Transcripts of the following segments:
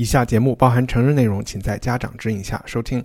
以下节目包含成人内容，请在家长指引下收听。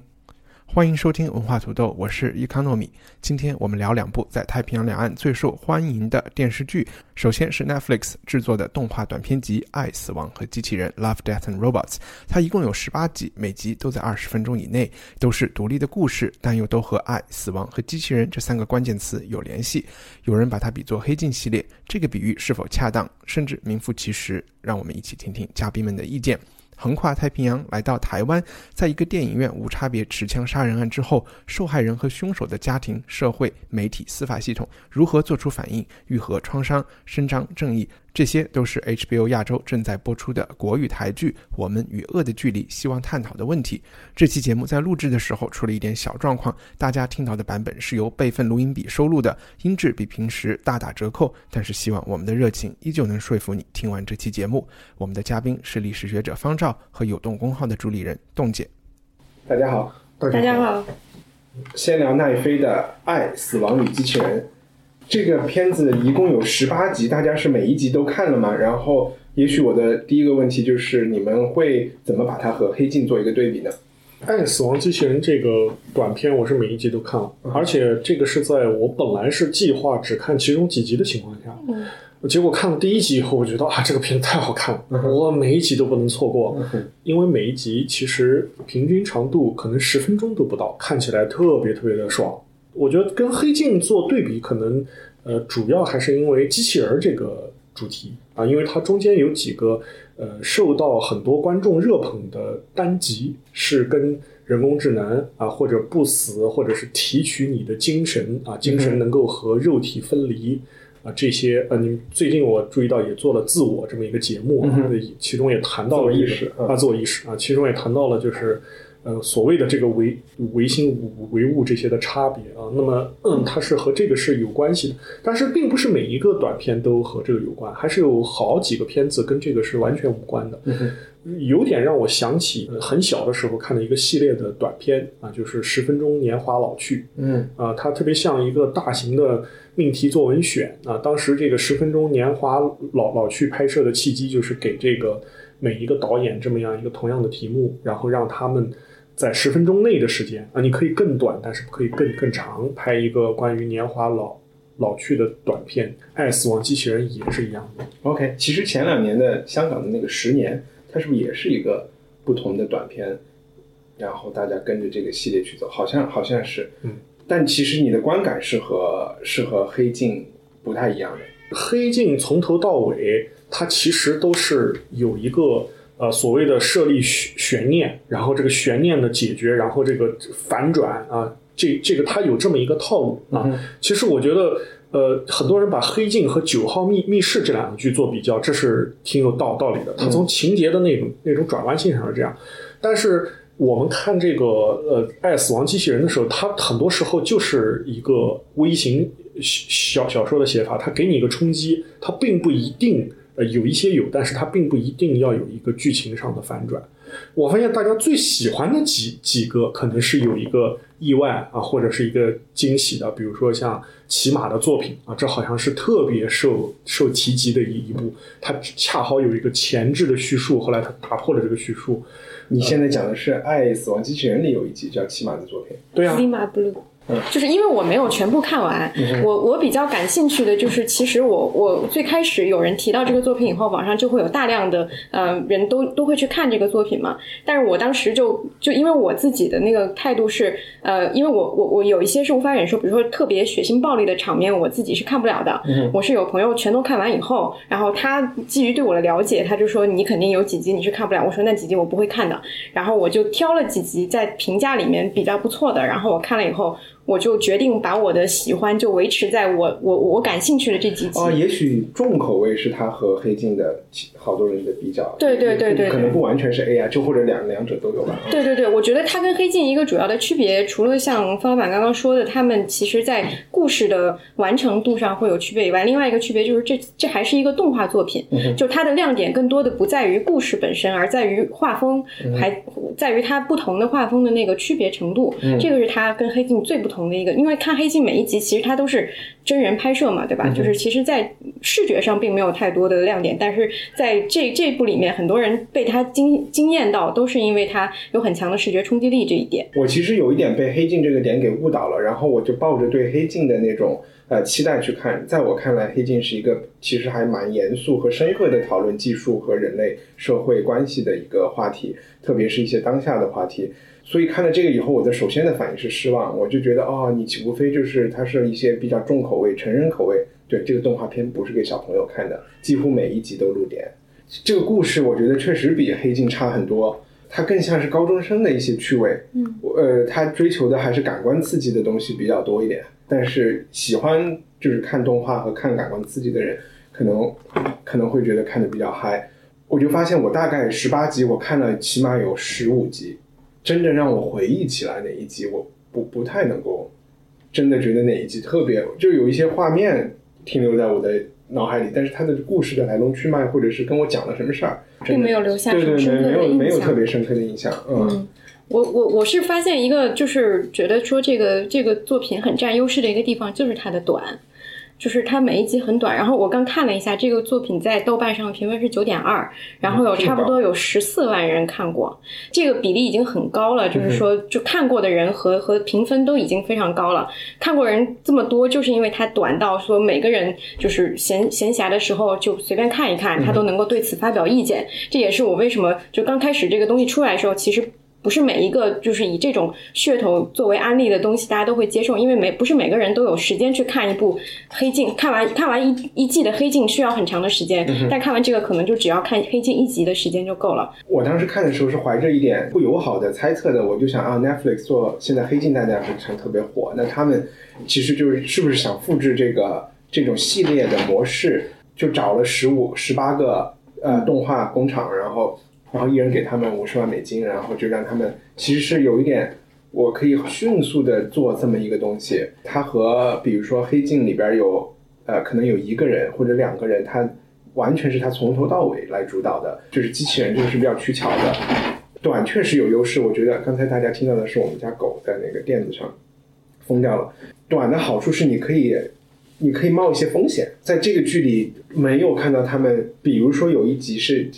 欢迎收听文化土豆，我是伊康糯米。今天我们聊两部在太平洋两岸最受欢迎的电视剧。首先是 Netflix 制作的动画短片集《爱、死亡和机器人》（Love, Death and Robots）。它一共有十八集，每集都在二十分钟以内，都是独立的故事，但又都和爱、死亡和机器人这三个关键词有联系。有人把它比作黑镜系列，这个比喻是否恰当，甚至名副其实？让我们一起听听嘉宾们的意见。横跨太平洋来到台湾，在一个电影院无差别持枪杀人案之后，受害人和凶手的家庭、社会、媒体、司法系统如何做出反应，愈合创伤，伸张正义？这些都是 HBO 亚洲正在播出的国语台剧《我们与恶的距离》希望探讨的问题。这期节目在录制的时候出了一点小状况，大家听到的版本是由备份录音笔收录的，音质比平时大打折扣。但是希望我们的热情依旧能说服你听完这期节目。我们的嘉宾是历史学者方照和有动公号的主理人冻姐。大家好，大家好，先聊奈飞的《爱、死亡与机器人》。这个片子一共有十八集，大家是每一集都看了吗？然后，也许我的第一个问题就是，你们会怎么把它和《黑镜》做一个对比呢？《爱死亡机器人》这个短片，我是每一集都看了，而且这个是在我本来是计划只看其中几集的情况下，嗯结果看了第一集以后，我觉得啊，这个片子太好看了，我每一集都不能错过，因为每一集其实平均长度可能十分钟都不到，看起来特别特别的爽。我觉得跟《黑镜》做对比，可能呃主要还是因为机器人儿这个主题啊，因为它中间有几个呃受到很多观众热捧的单集，是跟人工智能啊或者不死，或者是提取你的精神啊，精神能够和肉体分离。啊，这些呃，你最近我注意到也做了自我这么一个节目，啊，其中也谈到了意识啊，自我意识啊，其中也谈到了就是呃所谓的这个唯唯心唯物这些的差别啊。那么嗯，它是和这个是有关系的，但是并不是每一个短片都和这个有关，还是有好几个片子跟这个是完全无关的。有点让我想起呃很小的时候看的一个系列的短片啊，就是十分钟年华老去。嗯啊，它特别像一个大型的命题作文选啊。当时这个十分钟年华老老去拍摄的契机，就是给这个每一个导演这么样一个同样的题目，然后让他们在十分钟内的时间啊，你可以更短，但是不可以更更长，拍一个关于年华老老去的短片。《爱死亡机器人》也是一样的。，OK。其实前两年的香港的那个十年，它是不是也是一个不同的短片？然后大家跟着这个系列去走，好像好像是，嗯。但其实你的观感是和是和黑镜不太一样的。黑镜从头到尾，它其实都是有一个呃所谓的设立悬悬念，然后这个悬念的解决，然后这个反转啊，这这个它有这么一个套路啊。其实我觉得，呃，很多人把黑镜和九号密密室这两个剧做比较，这是挺有道道理的。它从情节的那种那种转弯性上是这样，但是。我们看这个呃《爱死亡机器人》的时候，它很多时候就是一个微型小小说的写法，它给你一个冲击，它并不一定呃有一些有，但是它并不一定要有一个剧情上的反转。我发现大家最喜欢的几几个可能是有一个意外啊，或者是一个惊喜的，比如说像骑马的作品啊，这好像是特别受受提及的一一部，它恰好有一个前置的叙述，后来它打破了这个叙述。你现在讲的是《爱死亡机器人》里有一集叫《骑马的作品》，对啊 Blue，就是因为我没有全部看完，我我比较感兴趣的就是，其实我我最开始有人提到这个作品以后，网上就会有大量的呃人都都会去看这个作品嘛。但是我当时就就因为我自己的那个态度是，呃，因为我我我有一些是无法忍受，比如说特别血腥暴力的场面，我自己是看不了的。我是有朋友全都看完以后，然后他基于对我的了解，他就说你肯定有几集你是看不了，我说那几集我不会看的。然后我就挑了几集在评价里面比较不错的，然后我看了以后。我就决定把我的喜欢就维持在我我我感兴趣的这几集。哦，也许重口味是他和黑镜的好多人的比较。对对对对可能不完全是 A I，，就或者两两者都有吧。对对对，我觉得它跟黑镜一个主要的区别，除了像方老板刚刚说的，他们其实在故事的完成度上会有区别以外，另外一个区别就是这这还是一个动画作品，就它的亮点更多的不在于故事本身，而在于画风，还在于它不同的画风的那个区别程度。这个是它跟黑镜最不同的一个，因为看黑镜每一集其实它都是真人拍摄嘛，对吧？就是其实，在视觉上并没有太多的亮点，但是在这这部里面，很多人被它惊惊艳到，都是因为它有很强的视觉冲击力这一点。我其实有一点被黑镜这个点给误导了，然后我就抱着对黑镜的那种呃期待去看。在我看来，黑镜是一个其实还蛮严肃和深刻的讨论技术和人类社会关系的一个话题，特别是一些当下的话题。所以看了这个以后，我的首先的反应是失望。我就觉得，哦，你无非就是它是一些比较重口味、成人口味。对，这个动画片不是给小朋友看的，几乎每一集都露点。这个故事我觉得确实比黑镜差很多，它更像是高中生的一些趣味。嗯，呃，他追求的还是感官刺激的东西比较多一点。但是喜欢就是看动画和看感官刺激的人，可能可能会觉得看的比较嗨。我就发现我大概十八集，我看了起码有十五集。真正让我回忆起来哪一集，我不不太能够真的觉得哪一集特别，就有一些画面停留在我的脑海里，但是它的故事的来龙去脉，或者是跟我讲了什么事儿，并没有留下对对深刻没有没有特别深刻的印象，嗯，我我我是发现一个，就是觉得说这个这个作品很占优势的一个地方，就是它的短，就是它每一集很短。然后我刚看了一下，这个作品在豆瓣上评分是九点二，然后有差不多有十四万人看过，这个比例已经很高了。就是说，就看过的人和和评分都已经非常高了。看过人这么多，就是因为它短到说每个人就是闲闲暇的时候就随便看一看，他都能够对此发表意见。这也是我为什么就刚开始这个东西出来的时候，其实。不是每一个就是以这种噱头作为安利的东西，大家都会接受，因为每不是每个人都有时间去看一部《黑镜》，看完看完一一季的《黑镜》需要很长的时间，但看完这个可能就只要看《黑镜》一集的时间就够了。我当时看的时候是怀着一点不友好的猜测的，我就想啊，Netflix 做现在黑镜大家非常特别火，那他们其实就是是不是想复制这个这种系列的模式，就找了十五十八个呃动画工厂，然后然后一人给他们五十万美金，然后就让他们其实是有一点。我可以迅速的做这么一个东西，它和比如说黑镜里边有呃可能有一个人或者两个人，他完全是他从头到尾来主导的，就是机器人这个是比较取巧的。短确实有优势，我觉得刚才大家听到的是我们家狗在那个垫子上疯掉了。短的好处是你可以你可以冒一些风险，在这个剧里没有看到他们，比如说有一集是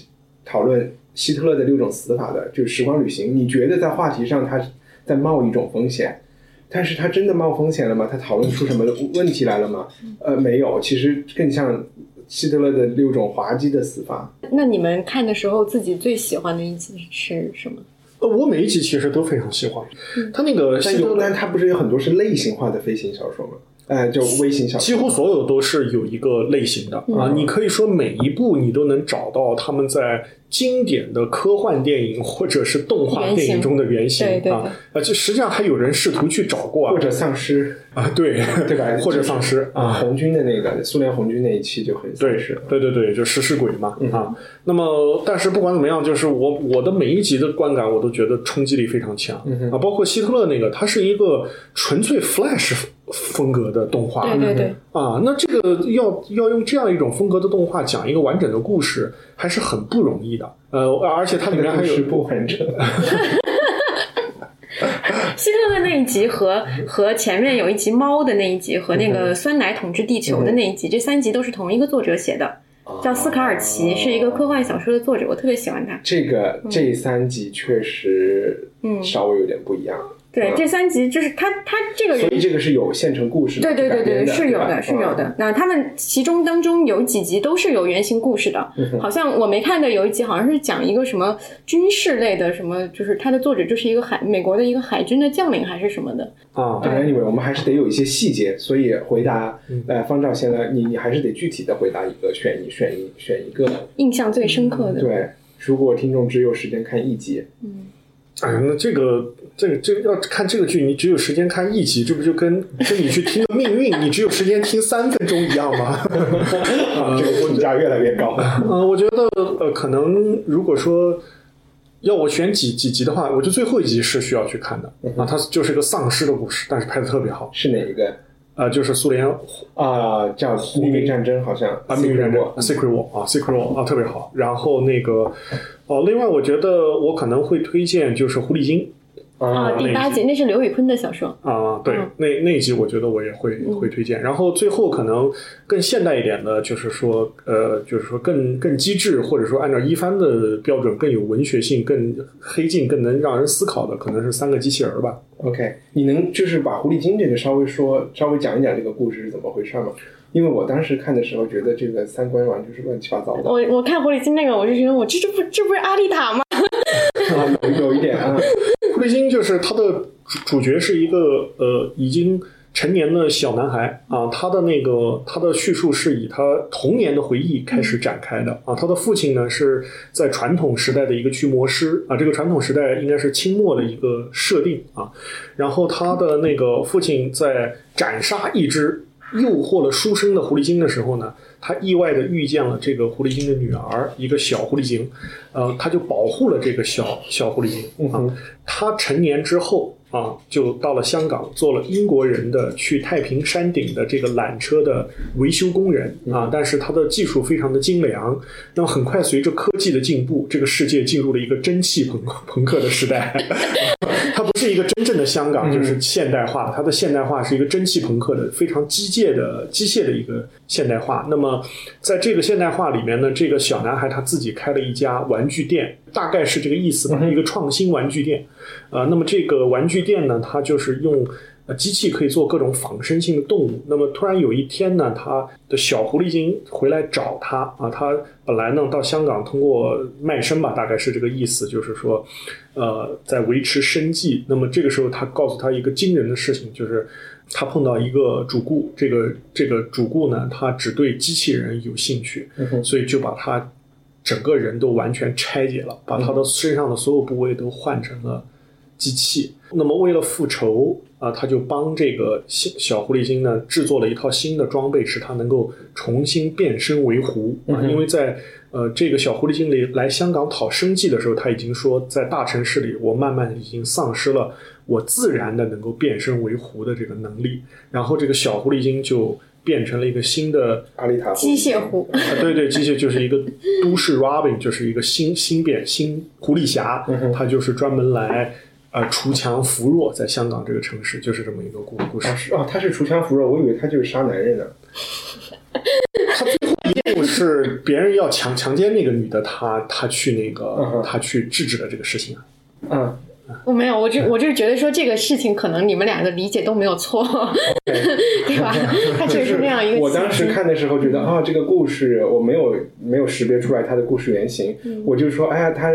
讨论希特勒的六种死法的，就是时光旅行。你觉得在话题上他在冒一种风险，但是他真的冒风险了吗？他讨论出什么问题来了吗？呃，没有，其实更像希特勒的六种滑稽的死法。那你们看的时候，自己最喜欢的一集是什么？呃，我每一集其实都非常喜欢。他那个但有，希特勒但它不是有很多是类型化的飞行小说吗？哎、就微型小说，几乎所有都是有一个类型的啊，你可以说每一部你都能找到他们在经典的科幻电影或者是动画电影中的原型对对对啊啊，这实际上还有人试图去找过啊或者丧尸，啊，对 对吧？或者丧尸啊，红军的那个苏联红军那一期就很丧对是。对对对，就食尸鬼嘛、嗯啊。那么，但是不管怎么样，就是我我的每一集的观感，我都觉得冲击力非常强、嗯啊。包括希特勒那个，他是一个纯粹 Flash 风格的动画，对对对，啊，那这个要要用这样一种风格的动画讲一个完整的故事，还是很不容易的。呃，而且它里面还有是不完整，希特勒那一集和和前面有一集猫的那一集和那个酸奶统治地球的那一集，这三集都是同一个作者写的，叫斯卡尔奇，是一个科幻小说的作者，我特别喜欢他。这个这三集确实嗯稍微有点不一样。对，这三集就是他他这个人所以这个是有现成故事的对对对对，是有的，是有的。。那他们其中当中有几集都是有原型故事的，嗯好像我没看的有一集好像是讲一个什么军事类的，什么就是他的作者就是一个海美国的一个海军的将领还是什么的。啊，当然，anyway，我们还是得有一些细节，所以回答，嗯。呃，方丈先来，你你还是得具体的回答一个，选一选一选一个。印象最深刻的，对，如果听众只有时间看一集，嗯。哎呀，那这个这个这个要看这个剧，你只有时间看一集，这不就跟跟你去听《命运》，你只有时间听三分钟一样吗？啊，这个评价越来越高。嗯，我觉得呃，可能如果说要我选几几集的话，我觉得最后一集是需要去看的啊，它就是个丧尸的故事，但是拍的特别好是哪一个啊，就是苏联啊？叫《秘密战争》好像啊，《秘密战争》（Secret War） 啊，《Secret War》啊，特别好。然后那个哦，另外我觉得我可能会推荐就是《狐狸精》。啊，第八集那是刘宇坤的小说啊，对，那那一集我觉得我也会会推荐。然后最后可能更现代一点的，就是说，呃，就是说更更机智，或者说按照一番的标准更有文学性、更黑镜、更能让人思考的，可能是三个机器人吧。OK，你能就是把狐狸精这个稍微说稍微讲一讲这个故事是怎么回事吗？因为我当时看的时候觉得这个三观完全是乱七八糟的。我我看狐狸精那个，我就觉得我这这不这不是阿丽塔吗？啊，有有一点啊。狐狸精就是他的主主角是一个呃已经成年的小男孩啊，他的那个他的叙述是以他童年的回忆开始展开的啊。他的父亲呢是在传统时代的一个驱魔师啊，这个传统时代应该是清末的一个设定啊。然后他的那个父亲在斩杀一只诱惑了书生的狐狸精的时候呢。他意外的遇见了这个狐狸精的女儿，一个小狐狸精，呃，他就保护了这个小小狐狸精啊。他成年之后啊，就到了香港，做了英国人的去太平山顶的这个缆车的维修工人啊。但是他的技术非常的精良。那么很快随着科技的进步，这个世界进入了一个蒸汽朋 朋克的时代。它不是一个真正的香港，就是现代化。它的现代化是一个蒸汽朋克的非常机械的机械的一个现代化。那么在这个现代化里面呢，这个小男孩他自己开了一家玩具店，大概是这个意思吧，一个创新玩具店。呃，那么这个玩具店呢，它就是用。呃，机器可以做各种仿生性的动物。那么突然有一天呢，他的小狐狸精回来找他啊。他本来呢到香港通过卖身吧，大概是这个意思，就是说，呃，在维持生计。那么这个时候，他告诉他一个惊人的事情，就是他碰到一个主顾，这个这个主顾呢，他只对机器人有兴趣，所以就把他整个人都完全拆解了，把他的身上的所有部位都换成了机器。那么为了复仇。啊，他就帮这个小小狐狸精呢制作了一套新的装备，使他能够重新变身为狐啊。因为在呃这个小狐狸精里来香港讨生计的时候，他已经说在大城市里，我慢慢已经丧失了我自然的能够变身为狐的这个能力。然后这个小狐狸精就变成了一个新的阿丽塔机械狐啊，对对，机械就是一个都市 Robin，就是一个新新变新狐狸侠，他就是专门来。呃，锄强扶弱，在香港这个城市就是这么一个故故事。哦，他是锄强扶弱，我以为他就是杀男人呢。他最后一步是别人要强强奸那个女的，他他去那个他去制止了这个事情啊。嗯，我没有，我就我就是觉得说这个事情可能你们俩的理解都没有错，对吧？他确实是那样一个。我当时看的时候觉得啊，这个故事我没有没有识别出来它的故事原型，我就说哎呀他。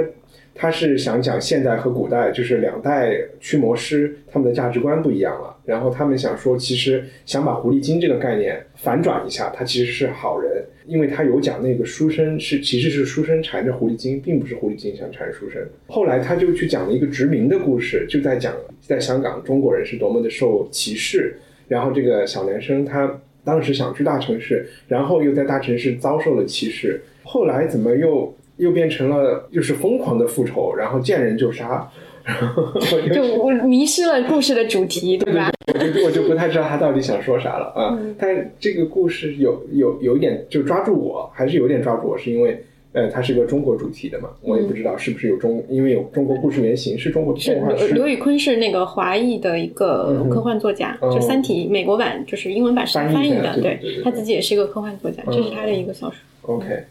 他是想讲现代和古代，就是两代驱魔师他们的价值观不一样了。然后他们想说，其实想把狐狸精这个概念反转一下，他其实是好人，因为他有讲那个书生是其实是书生缠着狐狸精，并不是狐狸精想缠书生。后来他就去讲了一个殖民的故事，就在讲在香港中国人是多么的受歧视。然后这个小男生他当时想去大城市，然后又在大城市遭受了歧视，后来怎么又？又变成了就是疯狂的复仇，然后见人就杀，就我迷失了故事的主题，对吧？我就我就不太知道他到底想说啥了啊！但这个故事有有有一点就抓住我，还是有点抓住我，是因为呃，它是个中国主题的嘛，我也不知道是不是有中，因为有中国故事原型是中国动画刘宇坤是那个华裔的一个科幻作家，就《三体》美国版就是英文版是翻译的，对他自己也是一个科幻作家，这是他的一个小说。OK。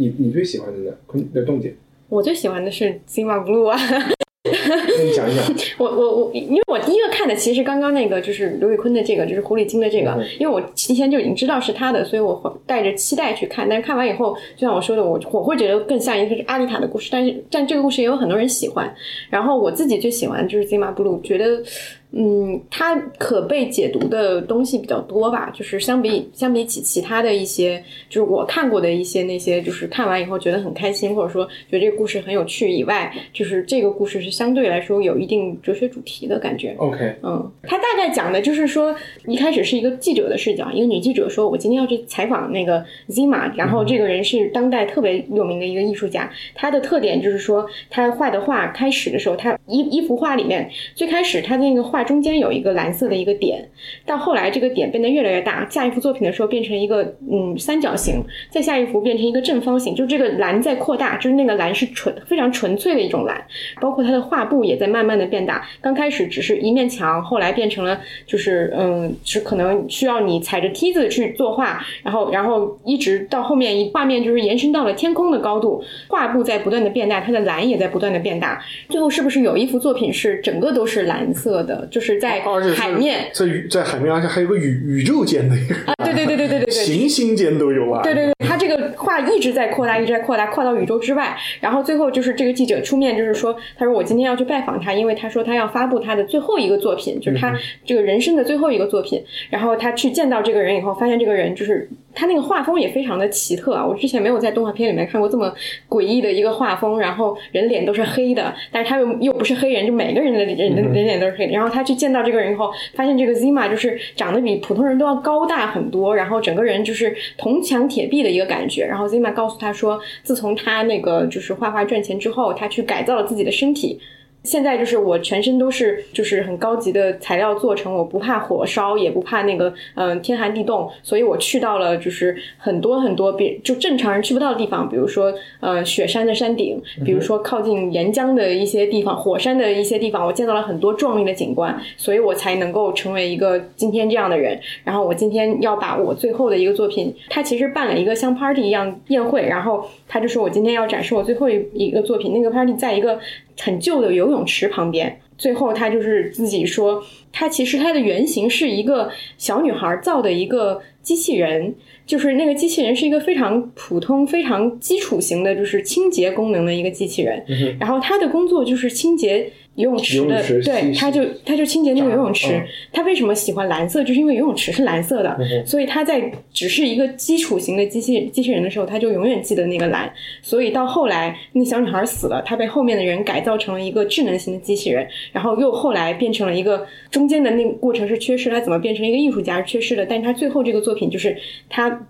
你你最喜欢的呢？昆的动静？我最喜欢的是《金马 blue》啊。你讲一讲。我我我，因为我第一个看的其实刚刚那个就是刘宇昆的这个，就是狐狸精的这个，因为我提前就已经知道是他的，所以我带着期待去看。但是看完以后，就像我说的，我我会觉得更像一个是阿丽塔的故事，但是但这个故事也有很多人喜欢。然后我自己最喜欢就是《金马 blue》，觉得嗯，它可被解读的东西比较多吧，就是相比相比起其他的一些，就是我看过的一些那些，就是看完以后觉得很开心，或者说觉得这个故事很有趣以外，就是这个故事是相对来说有一定哲学主题的感觉。OK，嗯，它大概讲的就是说，一开始是一个记者的视角，一个女记者说：“我今天要去采访那个 Zima，然后这个人是当代特别有名的一个艺术家。他的特点就是说，他画的画开始的时候，他一一幅画里面最开始他那个画中间有一个蓝色的一个点，到后来这个点变得越来越大，下一幅作品的时候变成一个嗯三角形，再下一幅变成一个正方形，就这个蓝在扩大，就是那个蓝是纯非常纯粹的一种蓝，包括它的画布也在慢慢的变大。刚开始只是一面墙，后来变成了就是嗯，是可能需要你踩着梯子去作画，然后然后一直到后面一画面就是延伸到了天空的高度，画布在不断的变大，它的蓝也在不断的变大。最后是不是有一幅作品是整个都是蓝色的，就是在海面在宇在海面，而且还有个宇宇宙间的一个，啊？对对对对对对对，行星间都有啊。对对对，他这个画一直在扩大，一直在扩大，扩到宇宙之外。然后最后就是这个记者出面，就是说，他说我今天要去拜访他，因为他说他要发布他的最后一个作品，就是他这个人生的最后一个作品。然后他去见到这个人以后，发现这个人就是他那个画风也非常的奇特啊！我之前没有在动画片里面看过这么诡异的一个画风，然后人脸都是黑的，但是他又又不是黑人，就每个人的人人人脸都是黑的。然后他去见到这个人以后，发现这个 Zima 就是长得比普通人都要高大很多，然后整个人就是铜墙铁壁的一个感觉。然后 Zima 告诉他说，自从他那个就是画画赚钱之后，他去改造了自己的身体。现在就是我全身都是就是很高级的材料做成，我不怕火烧，也不怕那个嗯、呃天寒地冻，所以我去到了就是很多很多别就正常人去不到的地方，比如说呃雪山的山顶，比如说靠近岩浆的一些地方，火山的一些地方，我见到了很多壮丽的景观，所以我才能够成为一个今天这样的人。然后我今天要把我最后的一个作品，他其实办了一个像 party 一样宴会，然后他就说我今天要展示我最后一一个作品，那个 party 在一个很旧的游泳池旁边。最后，他就是自己说，他其实他的原型是一个小女孩造的一个机器人，就是那个机器人是一个非常普通、非常基础型的，就是清洁功能的一个机器人。然后他的工作就是清洁游泳池的，池对，他就他就清洁那个游泳池。嗯他为什么喜欢蓝色？就是因为游泳池是蓝色的，嗯所以他在只是一个基础型的机器机器人的时候，他就永远记得那个蓝。所以到后来，那小女孩死了，他被后面的人改造成了一个智能型的机器人，然后又后来变成了一个中间的那个过程是缺失，他怎么变成一个艺术家是缺失的，但是他最后这个作品就是他。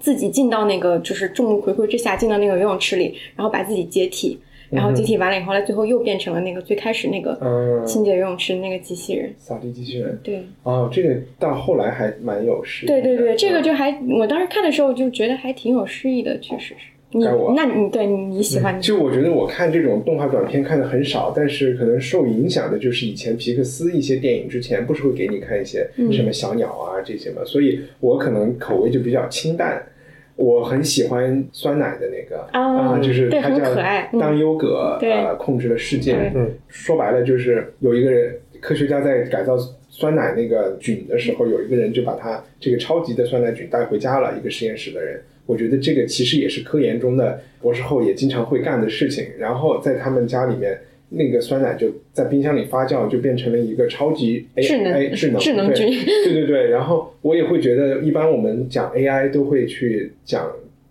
自己进到那个就是众目睽睽之下进到那个游泳池里，然后把自己解体，然后集体完了以后，他最后又变成了那个最开始那个嗯，清洁游泳池的那个机器人。扫地机器人。对，哦，这个到后来还蛮有诗意。对对对，这个嗯就还我当时看的时候就觉得还挺有诗意的，确实是。你那你对你你喜欢就我觉得我看这种动画短片看的很少，但是可能受影响的就是以前皮克斯一些电影之前不是会给你看一些嗯什么小鸟啊这些嘛，所以我可能口味就比较清淡。我很喜欢酸奶的那个啊就是它叫当优格对呃控制了世界。嗯，说白了就是有一个人科学家在改造酸奶那个菌的时候，有一个人就把他这个超级的酸奶菌带回家了，一个实验室的人。我觉得这个其实也是科研中的博士后也经常会干的事情。然后在他们家里面，那个酸奶就在冰箱里发酵，就变成了一个超级 A 智能智能菌对对对。然后我也会觉得，一般我们讲 AI 都会去讲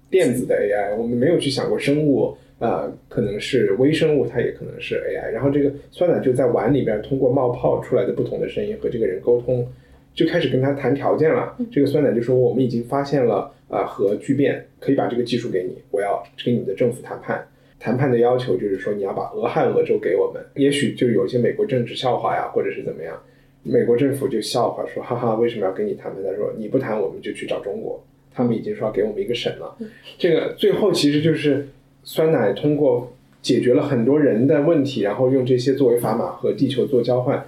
电子的 AI，我们没有去想过生物。呃，可能是微生物，它也可能是 AI。然后这个酸奶就在碗里边通过冒泡出来的不同的声音和这个人沟通，就开始跟他谈条件了。这个酸奶就说我们已经发现了呃核聚变，可以把这个技术给你，我要跟你的政府谈判。谈判的要求就是说你要把俄亥俄州给我们，也许就有一些美国政治笑话呀，或者是怎么样。美国政府就笑话说，哈哈，为什么要跟你谈判？他说你不谈，我们就去找中国。他们已经说要给我们一个省了。这个最后其实就是酸奶通过解决了很多人的问题，然后用这些作为砝码和地球做交换，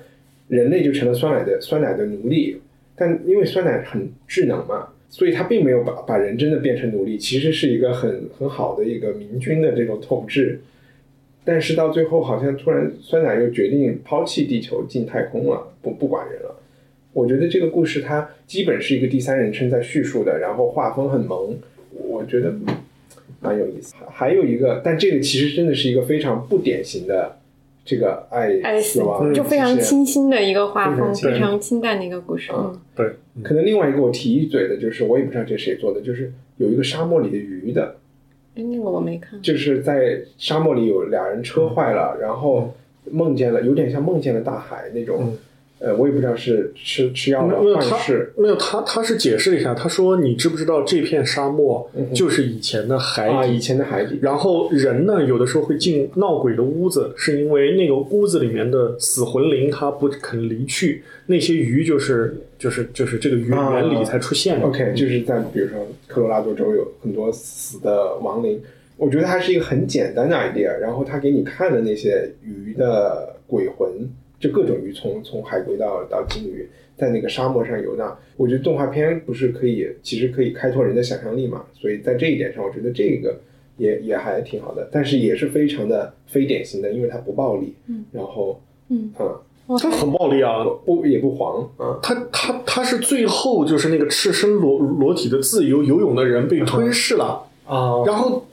人类就成了酸奶的酸奶的奴隶。但因为酸奶很智能嘛，所以他并没有把把人真的变成奴隶，其实是一个很很好的一个明君的这种统治。但是到最后，好像突然酸奶又决定抛弃地球进太空了，不不管人了。我觉得这个故事它基本是一个第三人称在叙述的，然后画风很萌，我觉得蛮有意思。还有一个，但这个其实真的是一个非常不典型的这个爱爱死亡就非常清新的一个画风，非常清非常清淡的一个故事。嗯，对，可能另外一个我提一嘴的就是，我也不知道这谁做的，就是有一个沙漠里的鱼的，哎，那个我没看。就是在沙漠里有俩人车坏了，然后梦见了，有点像梦见了大海那种。嗯呃，我也不知道是吃吃药了没有他幻视，没有他他是解释了一下，他说你知不知道这片沙漠就是以前的海啊，底以前的海底。然后人呢，有的时候会进闹鬼的屋子，是因为那个屋子里面的死魂灵它不肯离去，那些鱼就是就是就是这个原啊原理才出现的。OK，就是在比如说科罗拉多州有很多死的亡灵，我觉得还是一个很简单的 idea，然后他给你看的那些鱼的鬼魂，就各种鱼，从从海龟到到鲸鱼，在那个沙漠上游荡。我觉得动画片不是可以，其实可以开拓人的想象力嘛，所以在这一点上，我觉得这个也也还挺好的，但是也是非常的非典型的，因为它不暴力，嗯，然后嗯嗯，它很暴力啊！不也不黄啊，他他他是最后就是那个赤身裸裸体的自由游泳的人被吞噬了，啊然后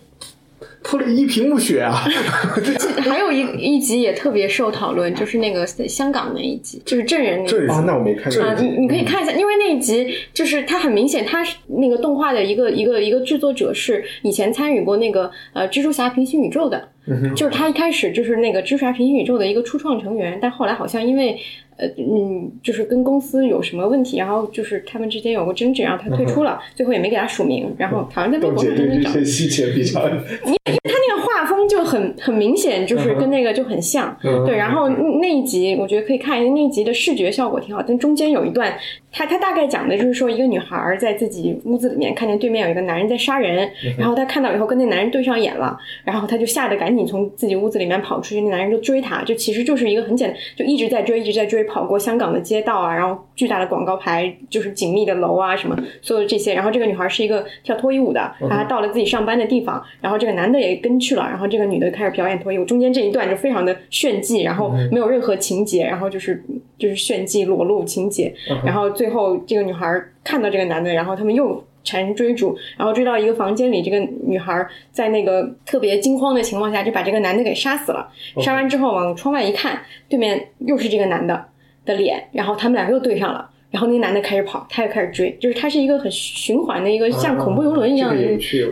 泼了一屏幕血啊！还有一一集也特别受讨论，就是那个香港那一集，就是证人那一集证人啊，那我没看这啊，你你可以看一下，因为那一集就是它很明显，它是那个动画的一个一个一个制作者是以前参与过那个呃蜘蛛侠平行宇宙的，就是他一开始就是那个蜘蛛侠平行宇宙的一个初创成员，但后来好像因为呃嗯就是跟公司有什么问题，然后就是他们之间有过争执，然后他退出了，最后也没给他署名，然后好像在微博上跟找。些细节比较，因为他那个画风就很很明显，就是跟那个就很像。嗯对，然后那一集我觉得可以看一下，那一集的视觉效果挺好，但中间有一段，他他大概讲的就是说，一个女孩儿在自己屋子里面看见对面有一个男人在杀人，然后她看到以后跟那男人对上眼了，然后她就吓得赶紧从自己屋子里面跑出去，那男人就追她，就其实就是一个很简单，就一直在追，一直在追，跑过香港的街道啊，然后巨大的广告牌，就是紧密的楼啊什么，所有这些，然后这个女孩是一个跳脱衣舞的，然后她到了自己上班的地方，然后这个男的也跟去了，然后这个女的开始表演脱衣舞，中间这一段就非常的炫技，然后没有任何情节，然后就是就是炫技裸露情节，然后最后这个女孩看到这个男的，然后他们又。产生追逐，然后追到一个房间里，这个女孩在那个特别惊慌的情况下，就把这个男的给杀死了。杀完之后往窗外一看，对面又是这个男的的脸，然后他们俩又对上了。然后那个男的开始跑，他也开始追，就是它是一个很循环的一个像恐怖游轮一样的。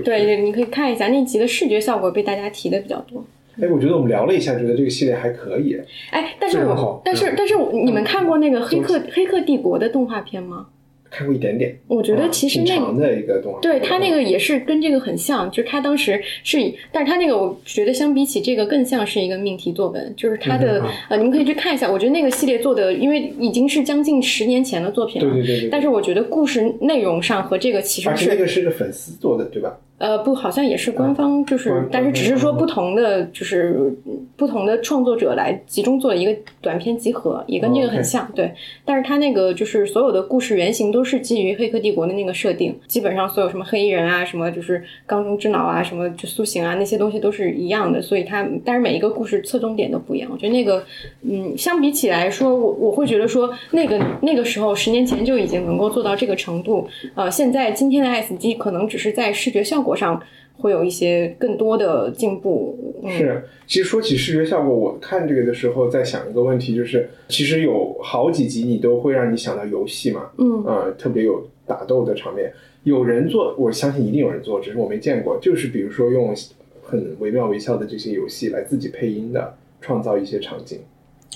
对对，你可以看一下那集的视觉效果被大家提的比较多。哎，我觉得我们聊了一下，觉得这个系列还可以。哎，但是我，但是但是你们看过那个《黑客黑客帝国》的动画片吗？看过一点点，我觉得其实那个挺长的一个动画，对他那个也是跟这个很像，就是他当时是以，但是他那个我觉得相比起这个更像是一个命题作文，就是他嗯的、呃，你们可以去看一下，我觉得那个系列做的，因为已经是将近十年前的作品了，对对对对但是我觉得故事内容上和这个其实而且那个是个粉丝做的，对吧？呃不，好像也是官方，就是官但是只是说不同的就是不同的创作者来集中做了一个短片集合，也跟这个很像，对。但是它那个就是所有的故事原型都是基于《黑客帝国》的那个设定，基本上所有什么黑衣人啊，什么就是缸中之脑啊，什么就苏醒啊那些东西都是一样的，所以它但是每一个故事侧重点都不一样。我觉得那个嗯，相比起来说，我我会觉得说那个那个时候十年前就已经能够做到这个程度，呃，现在今天的 S 机可能只是在视觉效果上。会有一些更多的进步，嗯、是，其实说起视觉效果，我看这个的时候在想一个问题，就是其实有好几集你都会让你想到游戏嘛，嗯呃，特别有打斗的场面。有人做，我相信一定有人做，只是我没见过。就是比如说用很惟妙惟肖的这些游戏来自己配音的，创造一些场景，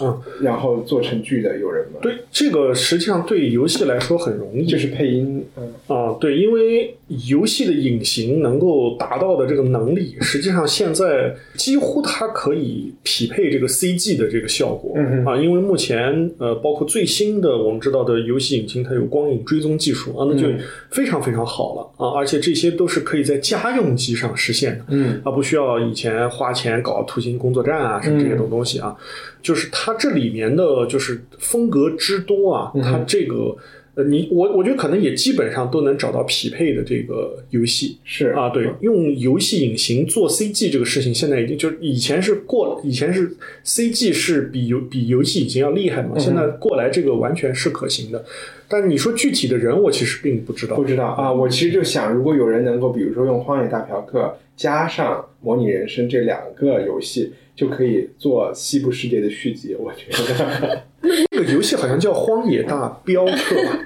嗯，然后做成剧的有人吗？，对，这个实际上对游戏来说很容易，就是配音，嗯，啊，对，因为游戏的隐形能够达到的这个能力，实际上现在几乎它可以匹配这个 CG 的这个效果、嗯啊，因为目前呃，包括最新的我们知道的游戏引擎，它有光影追踪技术啊，那就嗯。非常非常好了啊，而且这些都是可以在家用机上实现的，嗯，而不需要以前花钱搞图形工作站啊什么这些嗯。种东西啊，就是它这里面的就是风格之多啊，嗯它这个。呃，你我我觉得可能也基本上都能找到匹配的这个游戏是啊，对，用游戏引擎做 CG 这个事情，现在已经就是以前是过，以前是 CG 是比游比游戏已经要厉害嗯嘛，现在过来这个完全是可行的。但你说具体的人，我其实并不知道不。知道啊。我其实就想，如果有人能够，比如说用《荒野大嫖客》加上模拟人生这两个游戏，就可以做西部世界的续集。我觉得 那个游戏好像叫《荒野大镖客》吧？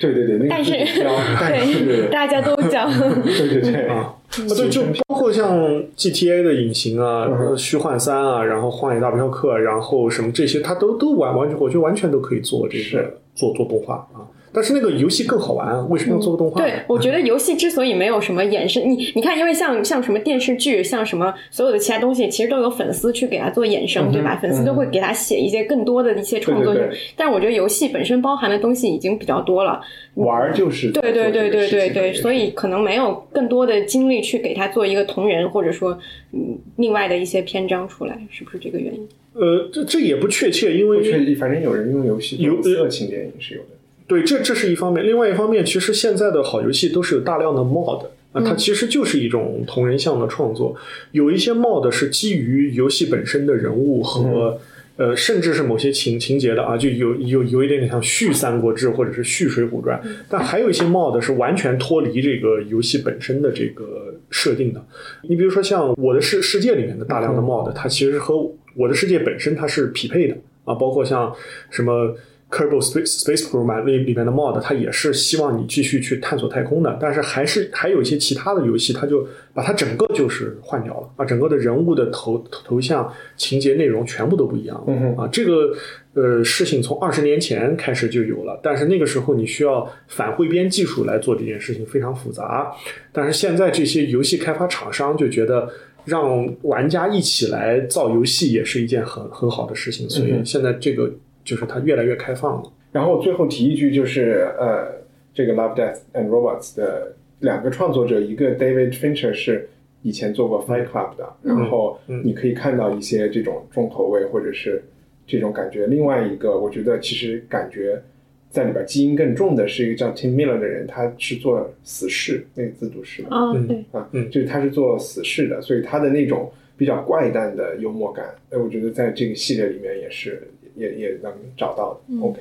对对对，那但是个是标但是大家都讲，对对对啊，对，就包括像 GTA 的隐形啊、嗯虚幻三啊，然后荒野大镖客，然后什么这些，它都都完完全，我觉得完全都可以做这个做做动画啊。但是那个游戏更好玩，为什么要做个动画呢？对，我觉得游戏之所以没有什么衍生，你你看，因为像像什么电视剧，像什么所有的其他东西，其实都有粉丝去给它做衍生，对吧？粉丝都会给它写一些更多的一些创作对对对但是我觉得游戏本身包含的东西已经比较多了，玩儿就是对对对对对对，所以以可能没有更多的精力去给它做一个同人，或者说嗯另外的一些篇章出来，是不是这个原因？呃，这这也不确切，因为反正有人用游戏有做色情电影是有的。对，这这是一方面。另外一方面，其实现在的好游戏都是有大量的 mod 啊，它其实就是一种同人向的创作。有一些 mod 是基于游戏本身的人物和、呃，甚至是某些情情节的啊，就有有有一点点像续《三国志》或者是续《水浒传》，但还有一些 mod 是完全脱离这个游戏本身的这个设定的。你比如说像《我的世世界》里面的大量的 mod，它其实和《我的世界》本身它是匹配的啊，包括像什么。Kerbal Space Space Program 里里面的 mod，它也是希望你继续去探索太空的，但是还是还有一些其他的游戏，它就把它整个就是换掉了啊，整个的人物的头头头像、情节内容全部都不一样了、嗯哼啊。这个呃事情从二十年前开始就有了，但是那个时候你需要反汇编技术来做这件事情，非常复杂。但是现在这些游戏开发厂商就觉得。让玩家一起来造游戏也是一件很很好的事情，所以现在这个就是它越来越开放了。然后最后提一句，就是呃，这个《Love, Death and Robots》的两个创作者，一个 David Fincher 是以前做过 Fight Club 的，然后嗯你可以看到一些这种重口味或者是这种感觉。另外一个，我觉得其实感觉在里边基因更重的是一个叫 Tim Miller 的人，他是做死侍那个自读式的啊，嗯对，啊，嗯。就是他是做死侍的，所以他的那种比较怪诞的幽默感，哎，我觉得在这个系列里面也是也也能找到的。嗯 OK，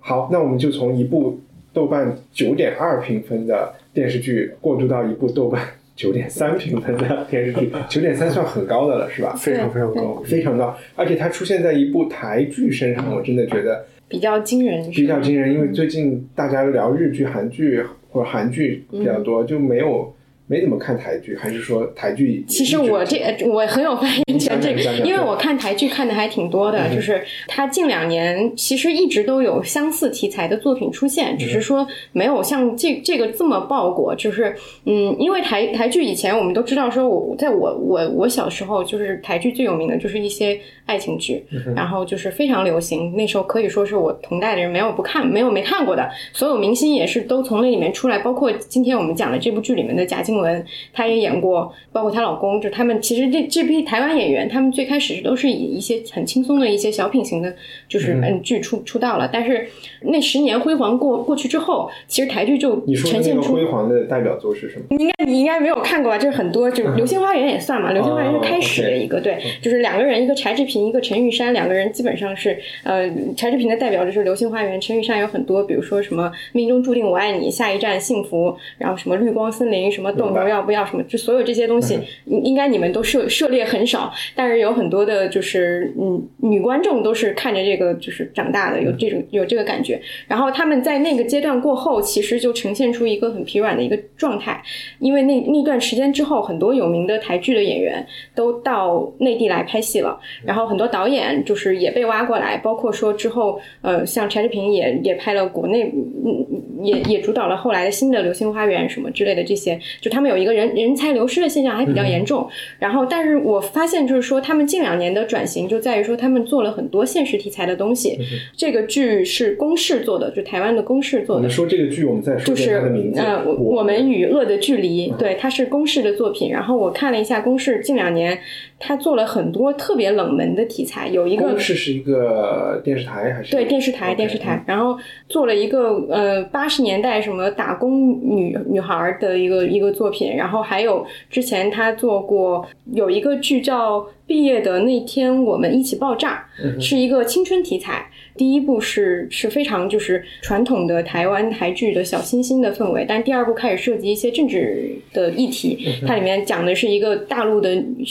好，那我们就从一部豆瓣九点二评分的电视剧过渡到一部豆瓣九点三评分的电视剧，九点三算很高的了，是吧？非常非常高。非常高，而且它出现在一部台剧身上，我真的觉得比较惊人，比较惊人，嗯因为最近大家聊日剧、韩剧或者韩剧比较多，就没有没怎么看台剧，还是说台剧？其实我这我很有发言权，这讲讲讲因为我看台剧看的还挺多的，就是它近两年其实一直都有相似题材的作品出现，只是说没有像这这个这么爆过。就是嗯，因为台台剧以前我们都知道，说我在我我我小时候就是台剧最有名的就是一些爱情剧，然后就是非常流行，那时候可以说是我同代的人没有不看没有没看过的，所有明星也是都从那里面出来，包括今天我们讲的这部剧里面的贾静雯，她也演过，包括她老公，就他们其实这这批台湾演员，他们最开始都是以一些很轻松的一些小品型的，就是嗯剧出出道了，但是那十年辉煌过过去之后，其实台剧就呈现出辉煌的代表作是什么？应该你应该没有看过吧？就是很多，就是《流星花园》也算嘛，《流星花园》是开始的一个，对，就是两个人，一个柴智屏，一个陈玉珊，两个人基本上是，呃，柴智屏的代表就是《流星花园》，陈玉珊有很多，比如说什么《命中注定我爱你》、下一站幸福，然后什么绿光森林，什么斗牛要不要，什么，就所有这些东西，应应该你们都涉涉猎很少，但是有很多的，就是嗯，女观众都是看着这个就是长大的，有这种有这个感觉。然后他们在那个阶段过后，其实就呈现出一个很疲软的一个状态，因为那那段时间之后，很多有名的台剧的演员都到内地来拍戏了，然后很多导演就是也被挖过来，包括说之后，呃，像柴智屏也也拍了国内，嗯，也也主导了后来的新的《流星花园》什么之类的这些，就他们有一个人人才流失的现象还比较严重。然后，但是我发现就是说，他们近两年的转型就在于说，他们做了很多现实题材的东西。这个剧是公视做的，就台湾的公视做的你。说这个剧，我们再说就是。呃，我我们与恶的距离，对，它是公视的作品。然后我看了一下公视近两年他做了很多特别冷门的题材，有一个公视是一个电视台还是？对电视台电视台，然后做了一个呃八十年代什么打工女女孩儿的一个一个作品，然后还有之前他做过有一个剧叫《毕业的那天我们一起爆炸》，是一个青春题材。第一部是是非常就是传统的台湾台剧的小清新的氛围，但第二部开始涉及一些政治的议题。它里面讲的是一个大陆的女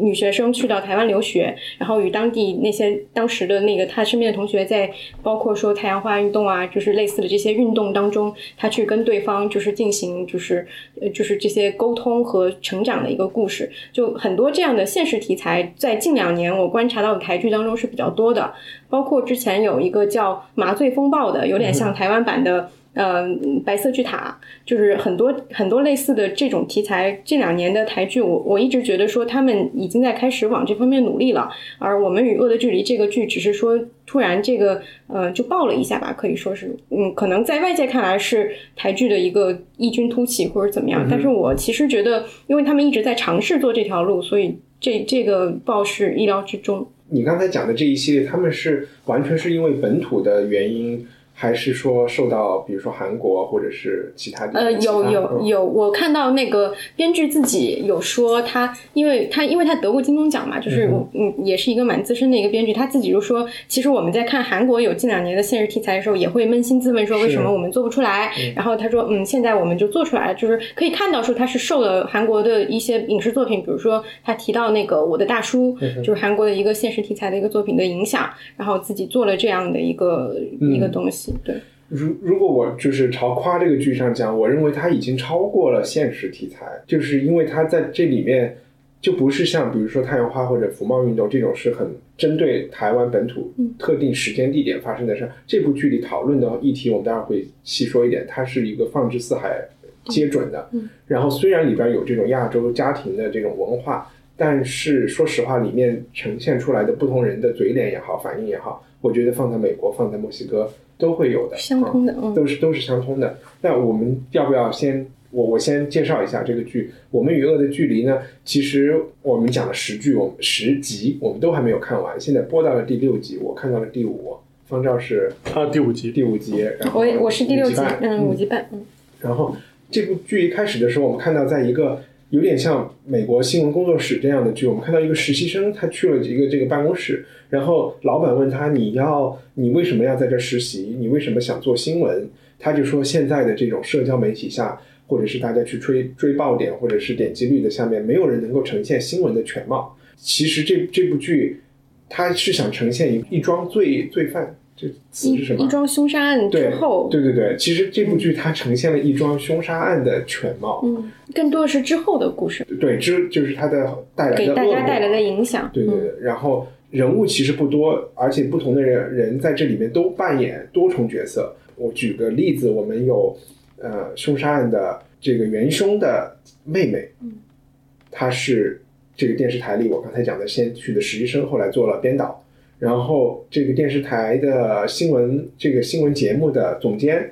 女学生去到台湾留学，然后与当地那些当时的那个她身边的同学在包括说太阳花运动啊，就是类似的这些运动当中，她去跟对方就是进行就是呃就是这些沟通和成长的一个故事。就很多这样的现实题材，在近两年我观察到的台剧当中是比较多的。包括之前有一个叫《麻醉风暴》的，有点像台湾版的。呃，白色巨塔就是很多很多类似的这种题材，这两年的台剧，我我一直觉得说他们已经在开始往这方面努力了。而我们与恶的距离这个剧，只是说突然这个呃就爆了一下吧，可以说是嗯，可能在外界看来是台剧的一个异军突起或者怎么样，但是我其实觉得，因为他们一直在尝试做这条路，所以这这个爆是意料之中。你刚才讲的这一系列，他们是完全是因为本土的原因，还是说受到比如说韩国或者是其他地方？呃，有有有，我看到那个编剧自己有说他，因为他因为他得过金钟奖嘛，就是我嗯也是一个蛮资深的一个编剧，他自己就说，其实我们在看韩国有近两年的现实题材的时候，也会扪心自问说为什么我们做不出来。然后他说，嗯，现在我们就做出来了，就是可以看到说他是受了韩国的一些影视作品，比如说他提到那个《我的大叔》，就是韩国的一个现实题材的一个作品的影响，然后自己做了这样的一个一个东西，对。如如果我就是朝夸这个剧上讲，我认为它已经超过了现实题材，就是因为它在这里面就不是像比如说太阳花或者服贸运动这种是很针对台湾本土特定时间地点发生的事儿。这部剧里讨论的议题，我们待会儿会细说一点，它是一个放之四海皆准的。然后虽然里边有这种亚洲家庭的这种文化，但是说实话，里面呈现出来的不同人的嘴脸也好，反应也好，我觉得放在美国、放在墨西哥都会有的，相通的嗯都是都是相通的。那我们要不要先我我先介绍一下这个剧《我们与恶的距离》呢？其实我们讲了十剧，我们十集我们都还没有看完，现在播到了第六集，我看到了第五，方丈是啊，第五集第五集，然后我我是第六集半，嗯，五集半，嗯。然后这部剧一开始的时候，我们看到在一个有点像美国新闻工作室这样的剧，我们看到一个实习生，他去了一个这个办公室，然后老板问他：“你要你为什么要在这实习？你为什么想做新闻？”他就说：“现在的这种社交媒体下，或者是大家去追追爆点或者是点击率的下面，没有人能够呈现新闻的全貌。其实这这部剧，他是想呈现一一桩罪罪犯，这词一是什么？一桩凶杀案之后，对对对，其实这部剧它呈现了一桩凶杀案的全貌，嗯，更多的是之后的故事，对，之就是它的带来的给大家带来的影响。嗯对对对，然后人物其实不多，而且不同的人人在这里面都扮演多重角色。我举个例子，我们有呃凶杀案的这个元凶的妹妹，嗯她是这个电视台里我刚才讲的先去的实习生，后来做了编导。然后这个电视台的新闻这个新闻节目的总监，